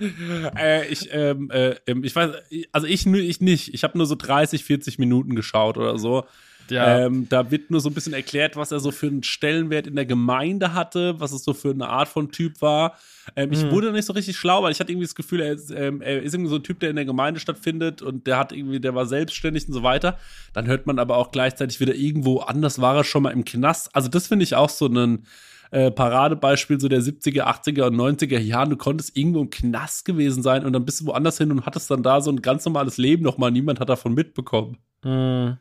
Äh, ich, ähm, äh, ähm, ich weiß, also ich, ich nicht. Ich habe nur so 30, 40 Minuten geschaut oder so. Ja. Ähm, da wird nur so ein bisschen erklärt, was er so für einen Stellenwert in der Gemeinde hatte, was es so für eine Art von Typ war. Ähm, mhm. Ich wurde nicht so richtig schlau, weil ich hatte irgendwie das Gefühl, er ist, ähm, er ist irgendwie so ein Typ, der in der Gemeinde stattfindet und der hat irgendwie, der war selbstständig und so weiter. Dann hört man aber auch gleichzeitig wieder irgendwo anders war er schon mal im Knast. Also das finde ich auch so ein äh, Paradebeispiel so der 70er, 80er und 90er Jahren. Du konntest irgendwo im Knast gewesen sein und dann bist du woanders hin und hattest dann da so ein ganz normales Leben nochmal. Niemand hat davon mitbekommen. Mhm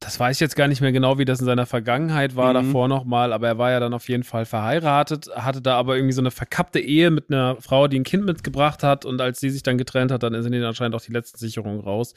das weiß ich jetzt gar nicht mehr genau, wie das in seiner Vergangenheit war, mhm. davor nochmal, aber er war ja dann auf jeden Fall verheiratet, hatte da aber irgendwie so eine verkappte Ehe mit einer Frau, die ein Kind mitgebracht hat und als sie sich dann getrennt hat, dann sind ihnen anscheinend auch die letzten Sicherungen raus.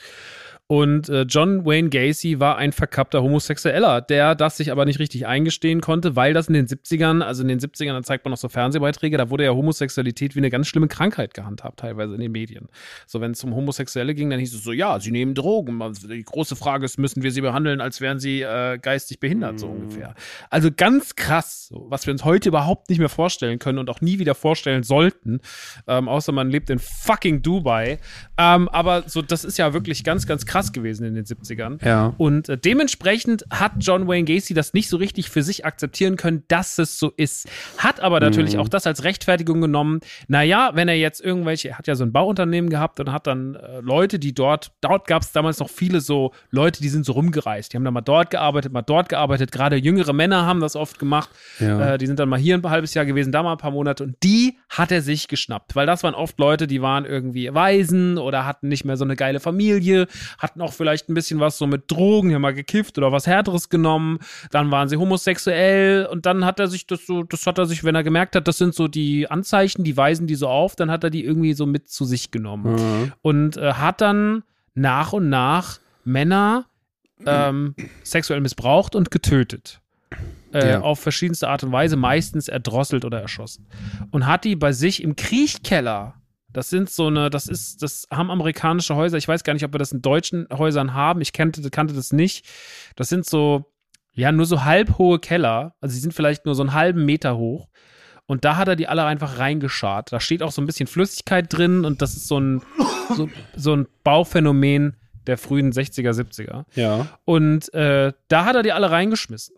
Und äh, John Wayne Gacy war ein verkappter Homosexueller, der das sich aber nicht richtig eingestehen konnte, weil das in den 70ern, also in den 70ern, da zeigt man noch so Fernsehbeiträge, da wurde ja Homosexualität wie eine ganz schlimme Krankheit gehandhabt, teilweise in den Medien. So, wenn es um Homosexuelle ging, dann hieß es so, ja, sie nehmen Drogen. Die große Frage ist, müssen wir sie behandeln, als wären sie äh, geistig behindert, so mhm. ungefähr. Also ganz krass, so, was wir uns heute überhaupt nicht mehr vorstellen können und auch nie wieder vorstellen sollten, ähm, außer man lebt in fucking Dubai. Ähm, aber so, das ist ja wirklich ganz, ganz krass krass gewesen in den 70ern. Ja. Und äh, dementsprechend hat John Wayne Gacy das nicht so richtig für sich akzeptieren können, dass es so ist. Hat aber natürlich mhm. auch das als Rechtfertigung genommen. Naja, wenn er jetzt irgendwelche, er hat ja so ein Bauunternehmen gehabt und hat dann äh, Leute, die dort, dort gab es damals noch viele so Leute, die sind so rumgereist. Die haben dann mal dort gearbeitet, mal dort gearbeitet. Gerade jüngere Männer haben das oft gemacht. Ja. Äh, die sind dann mal hier ein halbes Jahr gewesen, da mal ein paar Monate. Und die hat er sich geschnappt, weil das waren oft Leute, die waren irgendwie Waisen oder hatten nicht mehr so eine geile Familie, hatten auch vielleicht ein bisschen was so mit Drogen, haben mal gekifft oder was härteres genommen, dann waren sie homosexuell und dann hat er sich das so, das hat er sich, wenn er gemerkt hat, das sind so die Anzeichen, die weisen die so auf, dann hat er die irgendwie so mit zu sich genommen mhm. und äh, hat dann nach und nach Männer ähm, sexuell missbraucht und getötet. Äh, ja. auf verschiedenste Art und Weise, meistens erdrosselt oder erschossen. Und hat die bei sich im Kriechkeller das sind so eine, das ist, das haben amerikanische Häuser. Ich weiß gar nicht, ob wir das in deutschen Häusern haben. Ich kannte, kannte das nicht. Das sind so, ja, nur so halbhohe Keller. Also sie sind vielleicht nur so einen halben Meter hoch. Und da hat er die alle einfach reingeschart. Da steht auch so ein bisschen Flüssigkeit drin und das ist so ein, so, so ein Bauphänomen der frühen 60er, 70er. Ja. Und äh, da hat er die alle reingeschmissen.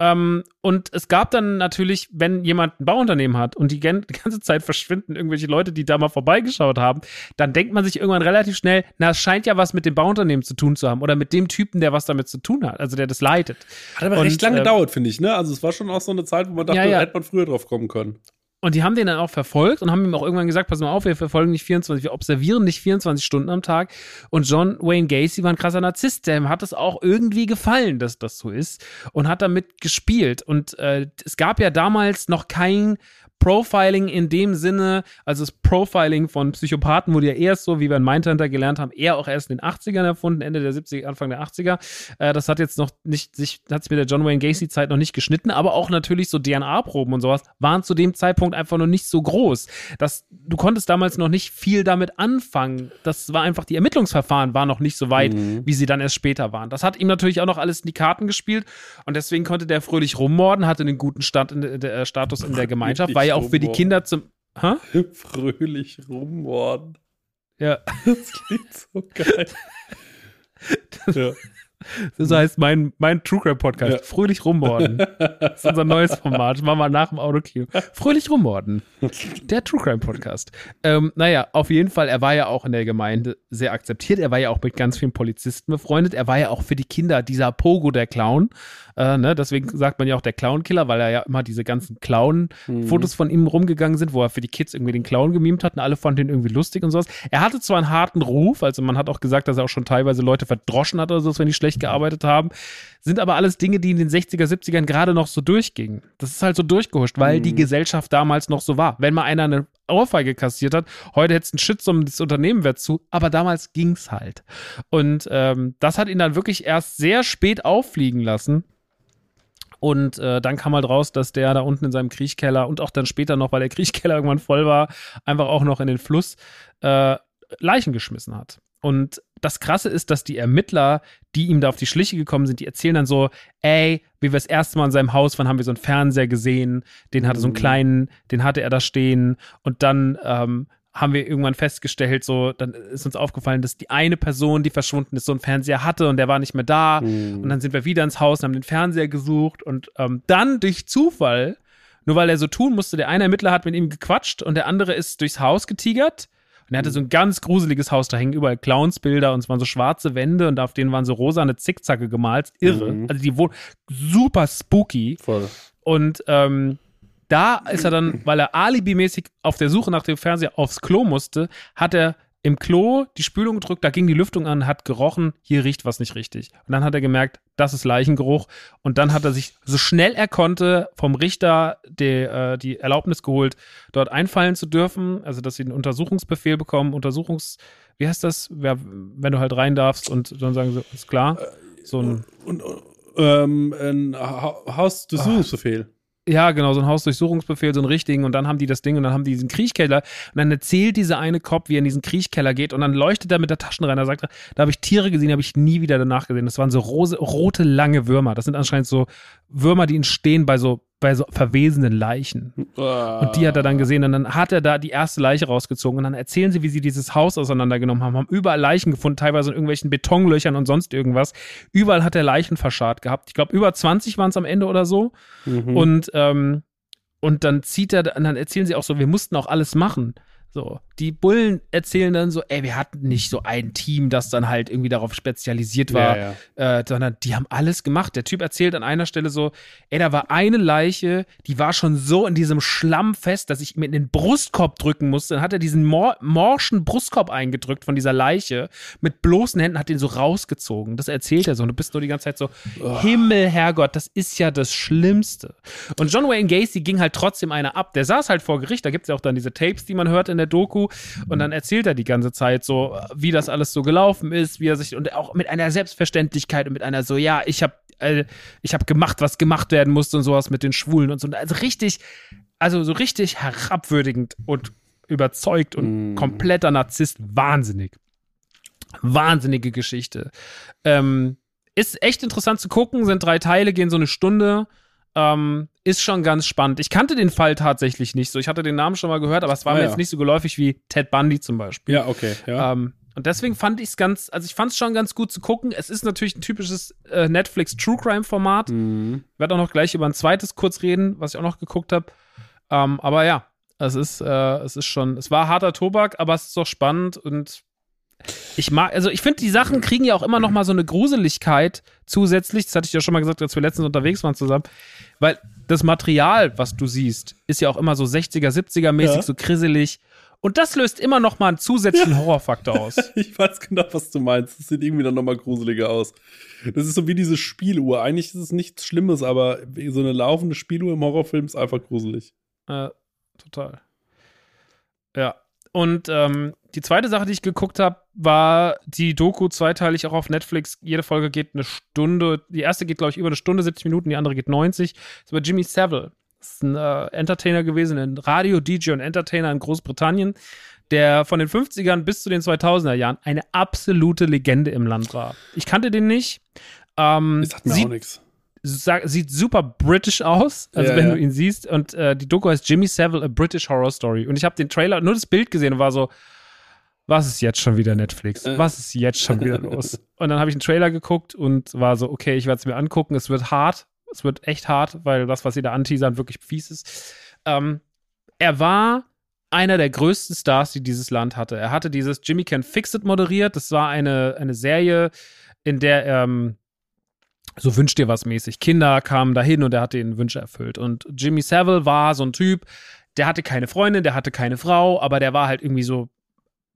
Ähm, und es gab dann natürlich, wenn jemand ein Bauunternehmen hat und die, die, ganze Zeit verschwinden irgendwelche Leute, die da mal vorbeigeschaut haben, dann denkt man sich irgendwann relativ schnell, na, es scheint ja was mit dem Bauunternehmen zu tun zu haben oder mit dem Typen, der was damit zu tun hat, also der das leitet. Hat aber und, recht lange äh, gedauert, finde ich, ne? Also es war schon auch so eine Zeit, wo man dachte, ja, ja. hätte man früher drauf kommen können. Und die haben den dann auch verfolgt und haben ihm auch irgendwann gesagt, pass mal auf, wir verfolgen nicht 24, wir observieren nicht 24 Stunden am Tag. Und John Wayne Gacy war ein krasser Narzisst, dem hat es auch irgendwie gefallen, dass das so ist und hat damit gespielt. Und äh, es gab ja damals noch kein Profiling in dem Sinne, also das Profiling von Psychopathen wurde ja erst so, wie wir in Mindhunter gelernt haben, eher auch erst in den 80ern erfunden, Ende der 70er, Anfang der 80er. Äh, das hat jetzt noch nicht, sich, hat es mit der John Wayne Gacy-Zeit noch nicht geschnitten, aber auch natürlich so DNA-Proben und sowas waren zu dem Zeitpunkt einfach noch nicht so groß. Das, du konntest damals noch nicht viel damit anfangen. Das war einfach, die Ermittlungsverfahren waren noch nicht so weit, mhm. wie sie dann erst später waren. Das hat ihm natürlich auch noch alles in die Karten gespielt und deswegen konnte der fröhlich rummorden, hatte einen guten Stand in der, äh, Status in der Gemeinschaft, war ja auch für die Kinder zum. Ha? Fröhlich rummorden. Ja. Das klingt so geil. ja. Das heißt mein, mein True Crime Podcast. Ja. Fröhlich rummorden. Das ist unser neues Format. machen wir nach dem Autokino. Fröhlich rummorden. Der True Crime Podcast. Ähm, naja, auf jeden Fall, er war ja auch in der Gemeinde sehr akzeptiert. Er war ja auch mit ganz vielen Polizisten befreundet. Er war ja auch für die Kinder dieser Pogo, der Clown. Äh, ne? Deswegen sagt man ja auch der Clown-Killer, weil er ja immer diese ganzen Clown-Fotos mhm. von ihm rumgegangen sind, wo er für die Kids irgendwie den Clown gemimt hat und alle fanden ihn irgendwie lustig und sowas. Er hatte zwar einen harten Ruf, also man hat auch gesagt, dass er auch schon teilweise Leute verdroschen hat oder so, wenn die schlecht gearbeitet haben, sind aber alles Dinge, die in den 60er, 70ern gerade noch so durchgingen. Das ist halt so durchgehuscht, weil mhm. die Gesellschaft damals noch so war. Wenn mal einer eine Ohrfeige kassiert hat, heute hätte es einen Shitstorm, das Unternehmen wäre zu, aber damals ging's halt. Und ähm, das hat ihn dann wirklich erst sehr spät auffliegen lassen. Und äh, dann kam halt raus, dass der da unten in seinem Kriechkeller und auch dann später noch, weil der Kriechkeller irgendwann voll war, einfach auch noch in den Fluss äh, Leichen geschmissen hat. Und das Krasse ist, dass die Ermittler, die ihm da auf die Schliche gekommen sind, die erzählen dann so, ey, wie wir das erste Mal in seinem Haus waren, haben wir so einen Fernseher gesehen, den hatte so einen mhm. kleinen, den hatte er da stehen und dann ähm, haben wir irgendwann festgestellt, so, dann ist uns aufgefallen, dass die eine Person, die verschwunden ist, so einen Fernseher hatte und der war nicht mehr da. Mhm. Und dann sind wir wieder ins Haus und haben den Fernseher gesucht und ähm, dann durch Zufall, nur weil er so tun musste, der eine Ermittler hat mit ihm gequatscht und der andere ist durchs Haus getigert. Und er hatte so ein ganz gruseliges Haus, da hängen überall Clownsbilder und es waren so schwarze Wände und auf denen waren so rosane Zickzacke gemalt. Irre. Mhm. Also die wohnen super spooky. Voll. Und ähm, da ist er dann, weil er alibimäßig auf der Suche nach dem Fernseher aufs Klo musste, hat er im Klo die Spülung gedrückt, da ging die Lüftung an, hat gerochen, hier riecht was nicht richtig. Und dann hat er gemerkt, das ist Leichengeruch. Und dann hat er sich so schnell er konnte vom Richter die, äh, die Erlaubnis geholt, dort einfallen zu dürfen. Also, dass sie einen Untersuchungsbefehl bekommen, Untersuchungs, wie heißt das? Ja, wenn du halt rein darfst und dann sagen sie, ist klar. So ein, und, und ähm, ein Hausdurchsuchungsbefehl. Ja, genau, so ein Hausdurchsuchungsbefehl, so einen richtigen. Und dann haben die das Ding und dann haben die diesen Kriechkeller. Und dann erzählt dieser eine Cop, wie er in diesen Kriechkeller geht. Und dann leuchtet er mit der Taschen rein. Er sagt, da habe ich Tiere gesehen, habe ich nie wieder danach gesehen. Das waren so rose, rote, lange Würmer. Das sind anscheinend so Würmer, die entstehen bei so bei so verwesenen Leichen. Und die hat er dann gesehen und dann hat er da die erste Leiche rausgezogen und dann erzählen sie, wie sie dieses Haus auseinandergenommen haben, haben überall Leichen gefunden, teilweise in irgendwelchen Betonlöchern und sonst irgendwas. Überall hat er Leichen verscharrt gehabt. Ich glaube, über 20 waren es am Ende oder so. Mhm. Und, ähm, und dann zieht er, und dann erzählen sie auch so, wir mussten auch alles machen. So, die Bullen erzählen dann so, ey, wir hatten nicht so ein Team, das dann halt irgendwie darauf spezialisiert war, ja, ja. Äh, sondern die haben alles gemacht. Der Typ erzählt an einer Stelle so, ey, da war eine Leiche, die war schon so in diesem Schlamm fest, dass ich mir in den Brustkorb drücken musste. Dann hat er diesen mor morschen Brustkorb eingedrückt von dieser Leiche mit bloßen Händen, hat den so rausgezogen. Das erzählt er so und du bist nur die ganze Zeit so, oh. Himmel, Herrgott, das ist ja das Schlimmste. Und John Wayne Gacy ging halt trotzdem einer ab. Der saß halt vor Gericht, da gibt es ja auch dann diese Tapes, die man hört in der Doku und dann erzählt er die ganze Zeit so, wie das alles so gelaufen ist, wie er sich und auch mit einer Selbstverständlichkeit und mit einer so, ja, ich habe äh, ich habe gemacht, was gemacht werden musste und sowas mit den Schwulen und so. Also richtig, also so richtig herabwürdigend und überzeugt und mm. kompletter Narzisst. Wahnsinnig. Wahnsinnige Geschichte. Ähm, ist echt interessant zu gucken, sind drei Teile, gehen so eine Stunde. Ähm, ist schon ganz spannend. Ich kannte den Fall tatsächlich nicht so. Ich hatte den Namen schon mal gehört, aber es war ah, mir ja. jetzt nicht so geläufig wie Ted Bundy zum Beispiel. Ja, okay. Ja. Ähm, und deswegen fand ich es ganz, also ich fand es schon ganz gut zu gucken. Es ist natürlich ein typisches äh, Netflix True Crime Format. Mhm. Ich werde auch noch gleich über ein zweites kurz reden, was ich auch noch geguckt habe. Ähm, aber ja, es ist, äh, es ist schon, es war harter Tobak, aber es ist doch spannend und ich mag, also ich finde, die Sachen kriegen ja auch immer noch mal so eine Gruseligkeit zusätzlich. Das hatte ich ja schon mal gesagt, als wir letztens unterwegs waren zusammen. Weil das Material, was du siehst, ist ja auch immer so 60er, 70er mäßig, ja. so krisselig. Und das löst immer noch mal einen zusätzlichen ja. Horrorfaktor aus. ich weiß genau, was du meinst. Das sieht irgendwie dann noch mal gruseliger aus. Das ist so wie diese Spieluhr. Eigentlich ist es nichts Schlimmes, aber so eine laufende Spieluhr im Horrorfilm ist einfach gruselig. Äh, total. Ja. Und ähm, die zweite Sache, die ich geguckt habe, war die Doku zweiteilig auch auf Netflix. Jede Folge geht eine Stunde. Die erste geht, glaube ich, über eine Stunde, 70 Minuten, die andere geht 90. Das ist über Jimmy Savile. Das ist ein äh, Entertainer gewesen, ein Radio-DJ und Entertainer in Großbritannien, der von den 50ern bis zu den 2000er Jahren eine absolute Legende im Land war. Ich kannte den nicht. Ähm, das sagt mir auch nichts sieht super british aus, also ja, wenn ja. du ihn siehst. Und äh, die Doku heißt Jimmy Savile, A British Horror Story. Und ich habe den Trailer, nur das Bild gesehen und war so, was ist jetzt schon wieder Netflix? Äh. Was ist jetzt schon wieder los? Und dann habe ich einen Trailer geguckt und war so, okay, ich werde es mir angucken. Es wird hart. Es wird echt hart, weil das, was sie da anteasern, wirklich fies ist. Ähm, er war einer der größten Stars, die dieses Land hatte. Er hatte dieses Jimmy Can Fix It moderiert. Das war eine, eine Serie, in der ähm, so wünscht dir was mäßig. Kinder kamen dahin und er hat den Wünsche erfüllt. Und Jimmy Savile war so ein Typ, der hatte keine Freundin, der hatte keine Frau, aber der war halt irgendwie so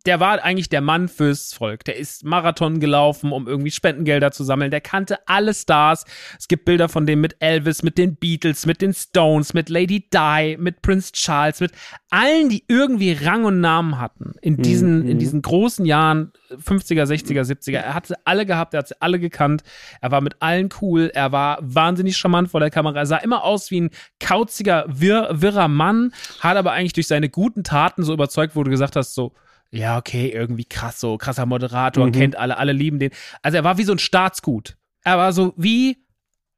der war eigentlich der Mann fürs Volk. Der ist Marathon gelaufen, um irgendwie Spendengelder zu sammeln. Der kannte alle Stars. Es gibt Bilder von dem mit Elvis, mit den Beatles, mit den Stones, mit Lady Di, mit Prince Charles, mit allen, die irgendwie Rang und Namen hatten in diesen, mhm. in diesen großen Jahren, 50er, 60er, 70er. Er hatte alle gehabt, er hat sie alle gekannt. Er war mit allen cool. Er war wahnsinnig charmant vor der Kamera. Er sah immer aus wie ein kauziger, wirr, wirrer Mann, hat aber eigentlich durch seine guten Taten so überzeugt, wo du gesagt hast, so, ja, okay, irgendwie krass, so krasser Moderator, mhm. kennt alle, alle lieben den. Also er war wie so ein Staatsgut. Er war so wie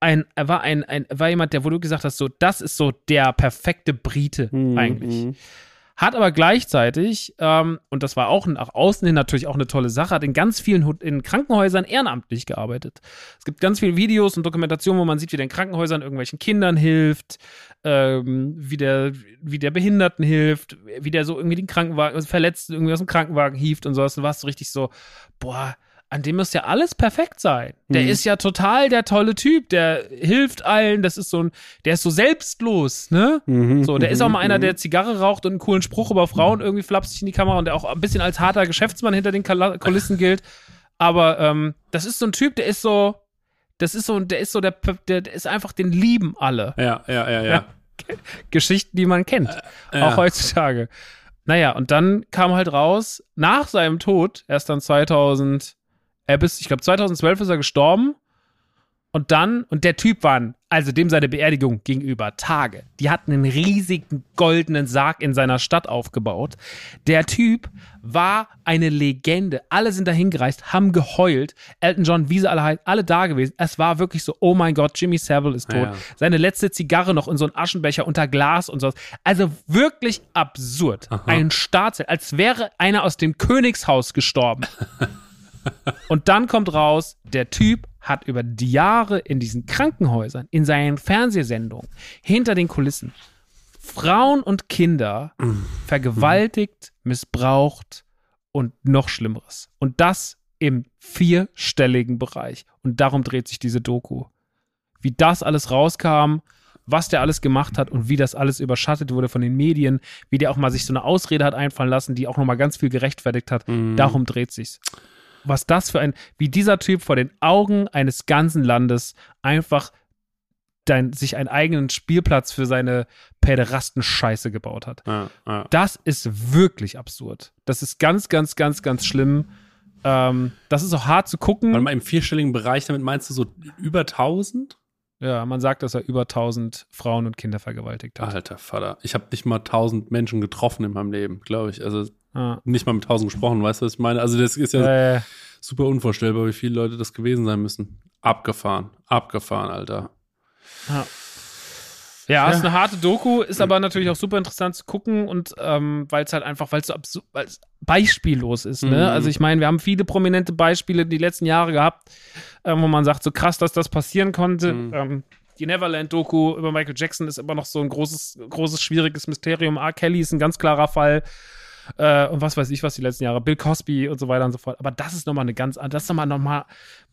ein, er war ein, ein, war jemand, der, wo du gesagt hast, so, das ist so der perfekte Brite mhm. eigentlich. Hat aber gleichzeitig, ähm, und das war auch nach außen hin natürlich auch eine tolle Sache, hat in ganz vielen in Krankenhäusern ehrenamtlich gearbeitet. Es gibt ganz viele Videos und Dokumentationen, wo man sieht, wie der in Krankenhäusern irgendwelchen Kindern hilft, ähm, wie, der, wie der Behinderten hilft, wie der so irgendwie den Krankenwagen, also Verletzten irgendwie aus dem Krankenwagen hieft und sowas. Du warst so richtig so, boah, an dem muss ja alles perfekt sein. Der mhm. ist ja total der tolle Typ, der hilft allen, das ist so ein, der ist so selbstlos, ne? Mhm, so, der ist auch mal einer, mhm. der Zigarre raucht und einen coolen Spruch über Frauen irgendwie flapsig in die Kamera und der auch ein bisschen als harter Geschäftsmann hinter den Kulissen gilt. Aber ähm, das ist so ein Typ, der ist so, das ist so, der ist so, der, der, der ist einfach, den lieben alle. Ja, ja, ja, ja. Geschichten, die man kennt, äh, auch ja. heutzutage. Naja, und dann kam halt raus, nach seinem Tod, erst dann 2000, er bis, ich glaube, 2012 ist er gestorben. Und dann, und der Typ war, also dem seine Beerdigung gegenüber Tage. Die hatten einen riesigen goldenen Sarg in seiner Stadt aufgebaut. Der Typ war eine Legende. Alle sind dahin gereist, haben geheult. Elton John, wie sie alle halt, alle da gewesen. Es war wirklich so, oh mein Gott, Jimmy Savile ist tot. Ja. Seine letzte Zigarre noch in so einem Aschenbecher unter Glas und sowas. Also wirklich absurd. Aha. Ein Staatszelt, als wäre einer aus dem Königshaus gestorben. Und dann kommt raus, der Typ hat über die Jahre in diesen Krankenhäusern, in seinen Fernsehsendungen, hinter den Kulissen Frauen und Kinder vergewaltigt, missbraucht und noch Schlimmeres. Und das im vierstelligen Bereich. Und darum dreht sich diese Doku. Wie das alles rauskam, was der alles gemacht hat und wie das alles überschattet wurde von den Medien, wie der auch mal sich so eine Ausrede hat einfallen lassen, die auch nochmal ganz viel gerechtfertigt hat. Mhm. Darum dreht sich's was das für ein, wie dieser Typ vor den Augen eines ganzen Landes einfach dein, sich einen eigenen Spielplatz für seine Päderasten-Scheiße gebaut hat. Ja, ja. Das ist wirklich absurd. Das ist ganz, ganz, ganz, ganz schlimm. Ähm, das ist auch hart zu gucken. Warte mal, im vierstelligen Bereich, damit meinst du so über 1000? Ja, man sagt, dass er über 1000 Frauen und Kinder vergewaltigt hat. Alter Vater. Ich habe nicht mal 1000 Menschen getroffen in meinem Leben, glaube ich. Also Ah. Nicht mal mit tausend gesprochen, weißt du, was ich meine? Also, das ist ja äh. super unvorstellbar, wie viele Leute das gewesen sein müssen. Abgefahren, abgefahren, Alter. Ja. Ja, ja, ist eine harte Doku, ist aber natürlich auch super interessant zu gucken und ähm, weil es halt einfach, weil es so beispiellos ist. Ne? Mhm. Also ich meine, wir haben viele prominente Beispiele die letzten Jahre gehabt, ähm, wo man sagt, so krass, dass das passieren konnte. Mhm. Ähm, die Neverland-Doku über Michael Jackson ist immer noch so ein großes, großes, schwieriges Mysterium. R. Kelly ist ein ganz klarer Fall äh, und was weiß ich was die letzten Jahre, Bill Cosby und so weiter und so fort. Aber das ist nochmal eine ganz, das ist nochmal nochmal,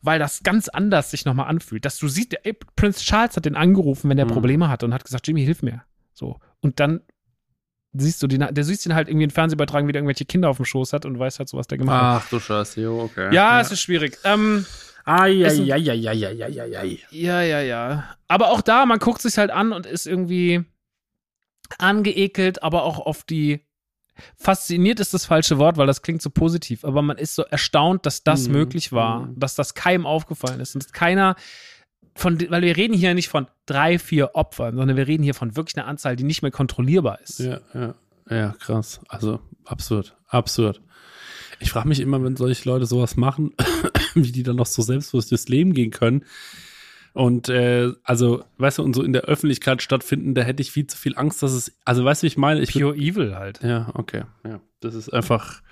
weil das ganz anders sich nochmal anfühlt. Dass du siehst, ey, Prince Charles hat den angerufen, wenn er mhm. Probleme hatte und hat gesagt, Jimmy, hilf mir. So. Und dann siehst du den, der siehst ihn halt irgendwie in Fernsehbeitragen, wie der irgendwelche Kinder auf dem Schoß hat und weißt halt so, was der gemacht hat. Ach du Scheiße, jo, okay. Ja, ja, es ist schwierig. Ähm. Ja, ja, ja. Aber auch da, man guckt sich halt an und ist irgendwie, angeekelt, aber auch auf die fasziniert ist das falsche Wort, weil das klingt so positiv, aber man ist so erstaunt, dass das mhm. möglich war, mhm. dass das keinem aufgefallen ist und dass keiner von, weil wir reden hier nicht von drei, vier Opfern, sondern wir reden hier von wirklich einer Anzahl, die nicht mehr kontrollierbar ist. Ja, ja, ja, krass. Also absurd, absurd. Ich frage mich immer, wenn solche Leute sowas machen, wie die dann noch so selbstbewusst durchs Leben gehen können. Und äh, also, weißt du, und so in der Öffentlichkeit stattfinden, da hätte ich viel zu viel Angst, dass es, also weißt du, wie ich meine? Ich Pure Evil halt. Ja, okay, ja. Das ist einfach,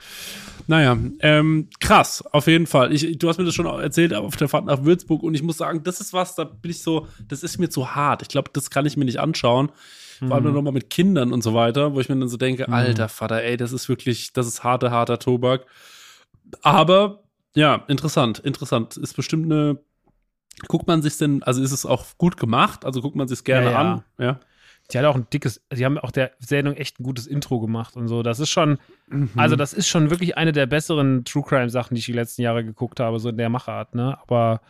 naja, ähm, krass, auf jeden Fall. Ich, du hast mir das schon erzählt auf der Fahrt nach Würzburg und ich muss sagen, das ist was, da bin ich so, das ist mir zu hart. Ich glaube, das kann ich mir nicht anschauen. Mhm. Vor allem mhm. nochmal mit Kindern und so weiter, wo ich mir dann so denke, mhm. alter Vater, ey, das ist wirklich, das ist harter, harter Tobak. Aber ja, interessant, interessant. Ist bestimmt eine Guckt man sich denn, also ist es auch gut gemacht? Also guckt man sich gerne ja, an? Ja. Die hat auch ein dickes, die haben auch der Sendung echt ein gutes Intro gemacht und so. Das ist schon, mhm. also das ist schon wirklich eine der besseren True Crime Sachen, die ich die letzten Jahre geguckt habe, so in der Machart, ne? Aber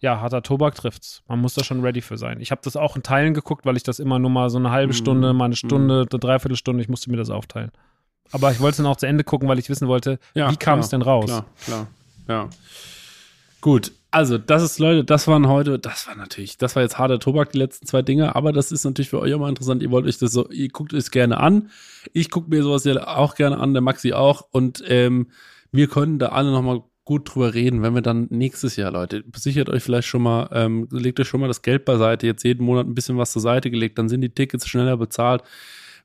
ja, harter Tobak trifft's. Man muss da schon ready für sein. Ich habe das auch in Teilen geguckt, weil ich das immer nur mal so eine halbe mhm. Stunde, mal eine Stunde, eine Dreiviertelstunde, ich musste mir das aufteilen. Aber ich wollte es dann auch zu Ende gucken, weil ich wissen wollte, ja, wie kam es denn raus? Klar, klar, ja. Gut, also, das ist, Leute, das waren heute, das war natürlich, das war jetzt harter Tobak, die letzten zwei Dinge, aber das ist natürlich für euch auch mal interessant. Ihr wollt euch das so, ihr guckt es gerne an. Ich gucke mir sowas ja auch gerne an, der Maxi auch. Und ähm, wir können da alle nochmal gut drüber reden, wenn wir dann nächstes Jahr, Leute, sichert euch vielleicht schon mal, ähm, legt euch schon mal das Geld beiseite, jetzt jeden Monat ein bisschen was zur Seite gelegt, dann sind die Tickets schneller bezahlt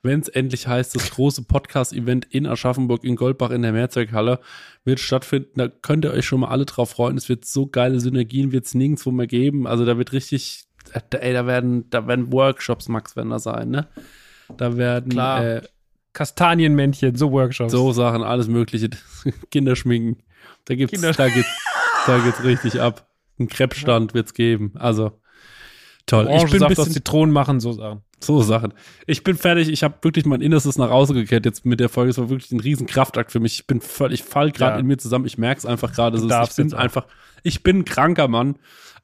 wenn es endlich heißt, das große Podcast-Event in Aschaffenburg in Goldbach in der Mehrzweckhalle wird stattfinden. Da könnt ihr euch schon mal alle drauf freuen. Es wird so geile Synergien, wird es nirgendwo mehr geben. Also da wird richtig, ey, da werden, da werden Workshops, Max, werden da sein, ne? Da werden Klar. Äh, Kastanienmännchen, so Workshops. So Sachen, alles Mögliche. Kinderschminken. Da gibt's, Kinder da geht's, da geht's richtig ab. Ein Kreppstand wird's geben. Also toll. Orange ich bin ein bisschen Zitronen machen, so Sachen. So Sachen. Ich bin fertig. Ich habe wirklich mein Innerstes nach Hause gekehrt jetzt mit der Folge. Es war wirklich ein riesen Kraftakt für mich. Ich bin völlig, ich fall gerade ja. in mir zusammen. Ich merke es einfach gerade. So, ich bin einfach, ich bin ein kranker Mann.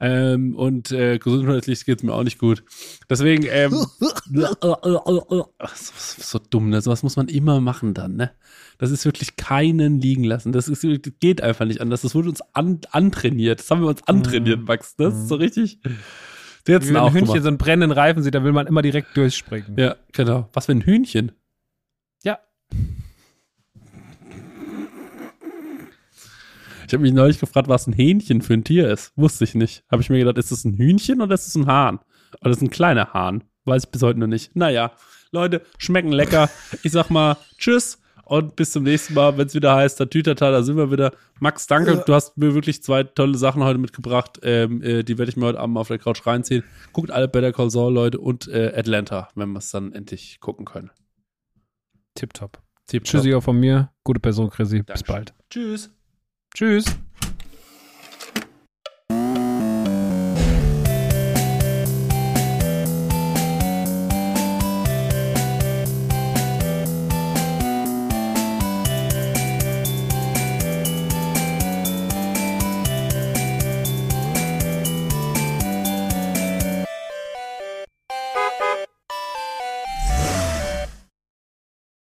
Ähm, und äh, gesundheitlich geht es mir auch nicht gut. Deswegen, ähm, so dumm, ne? Sowas muss man immer machen dann, ne? Das ist wirklich keinen liegen lassen. Das, ist, das geht einfach nicht anders. Das wurde uns an, antrainiert. Das haben wir uns antrainiert, mhm. Max. Das ist so richtig. Jetzt wenn ein Hühnchen so einen brennenden Reifen sieht, dann will man immer direkt durchspringen. Ja, genau. Was für ein Hühnchen? Ja. Ich habe mich neulich gefragt, was ein Hähnchen für ein Tier ist. Wusste ich nicht. Habe ich mir gedacht, ist das ein Hühnchen oder ist das ein Hahn? Oder ist das ein kleiner Hahn? Weiß ich bis heute noch nicht. Naja, Leute, schmecken lecker. Ich sag mal, tschüss. Und bis zum nächsten Mal, wenn es wieder heißt, der Tütata, da sind wir wieder. Max, danke. Ja. Du hast mir wirklich zwei tolle Sachen heute mitgebracht. Ähm, äh, die werde ich mir heute Abend auf der Couch reinziehen. Guckt alle Better Call Saul, Leute, und äh, Atlanta, wenn wir es dann endlich gucken können. Tipptopp. Tipptopp. Tschüssi auch von mir. Gute Person, Chrissy. Bis bald. Tschüss. Tschüss.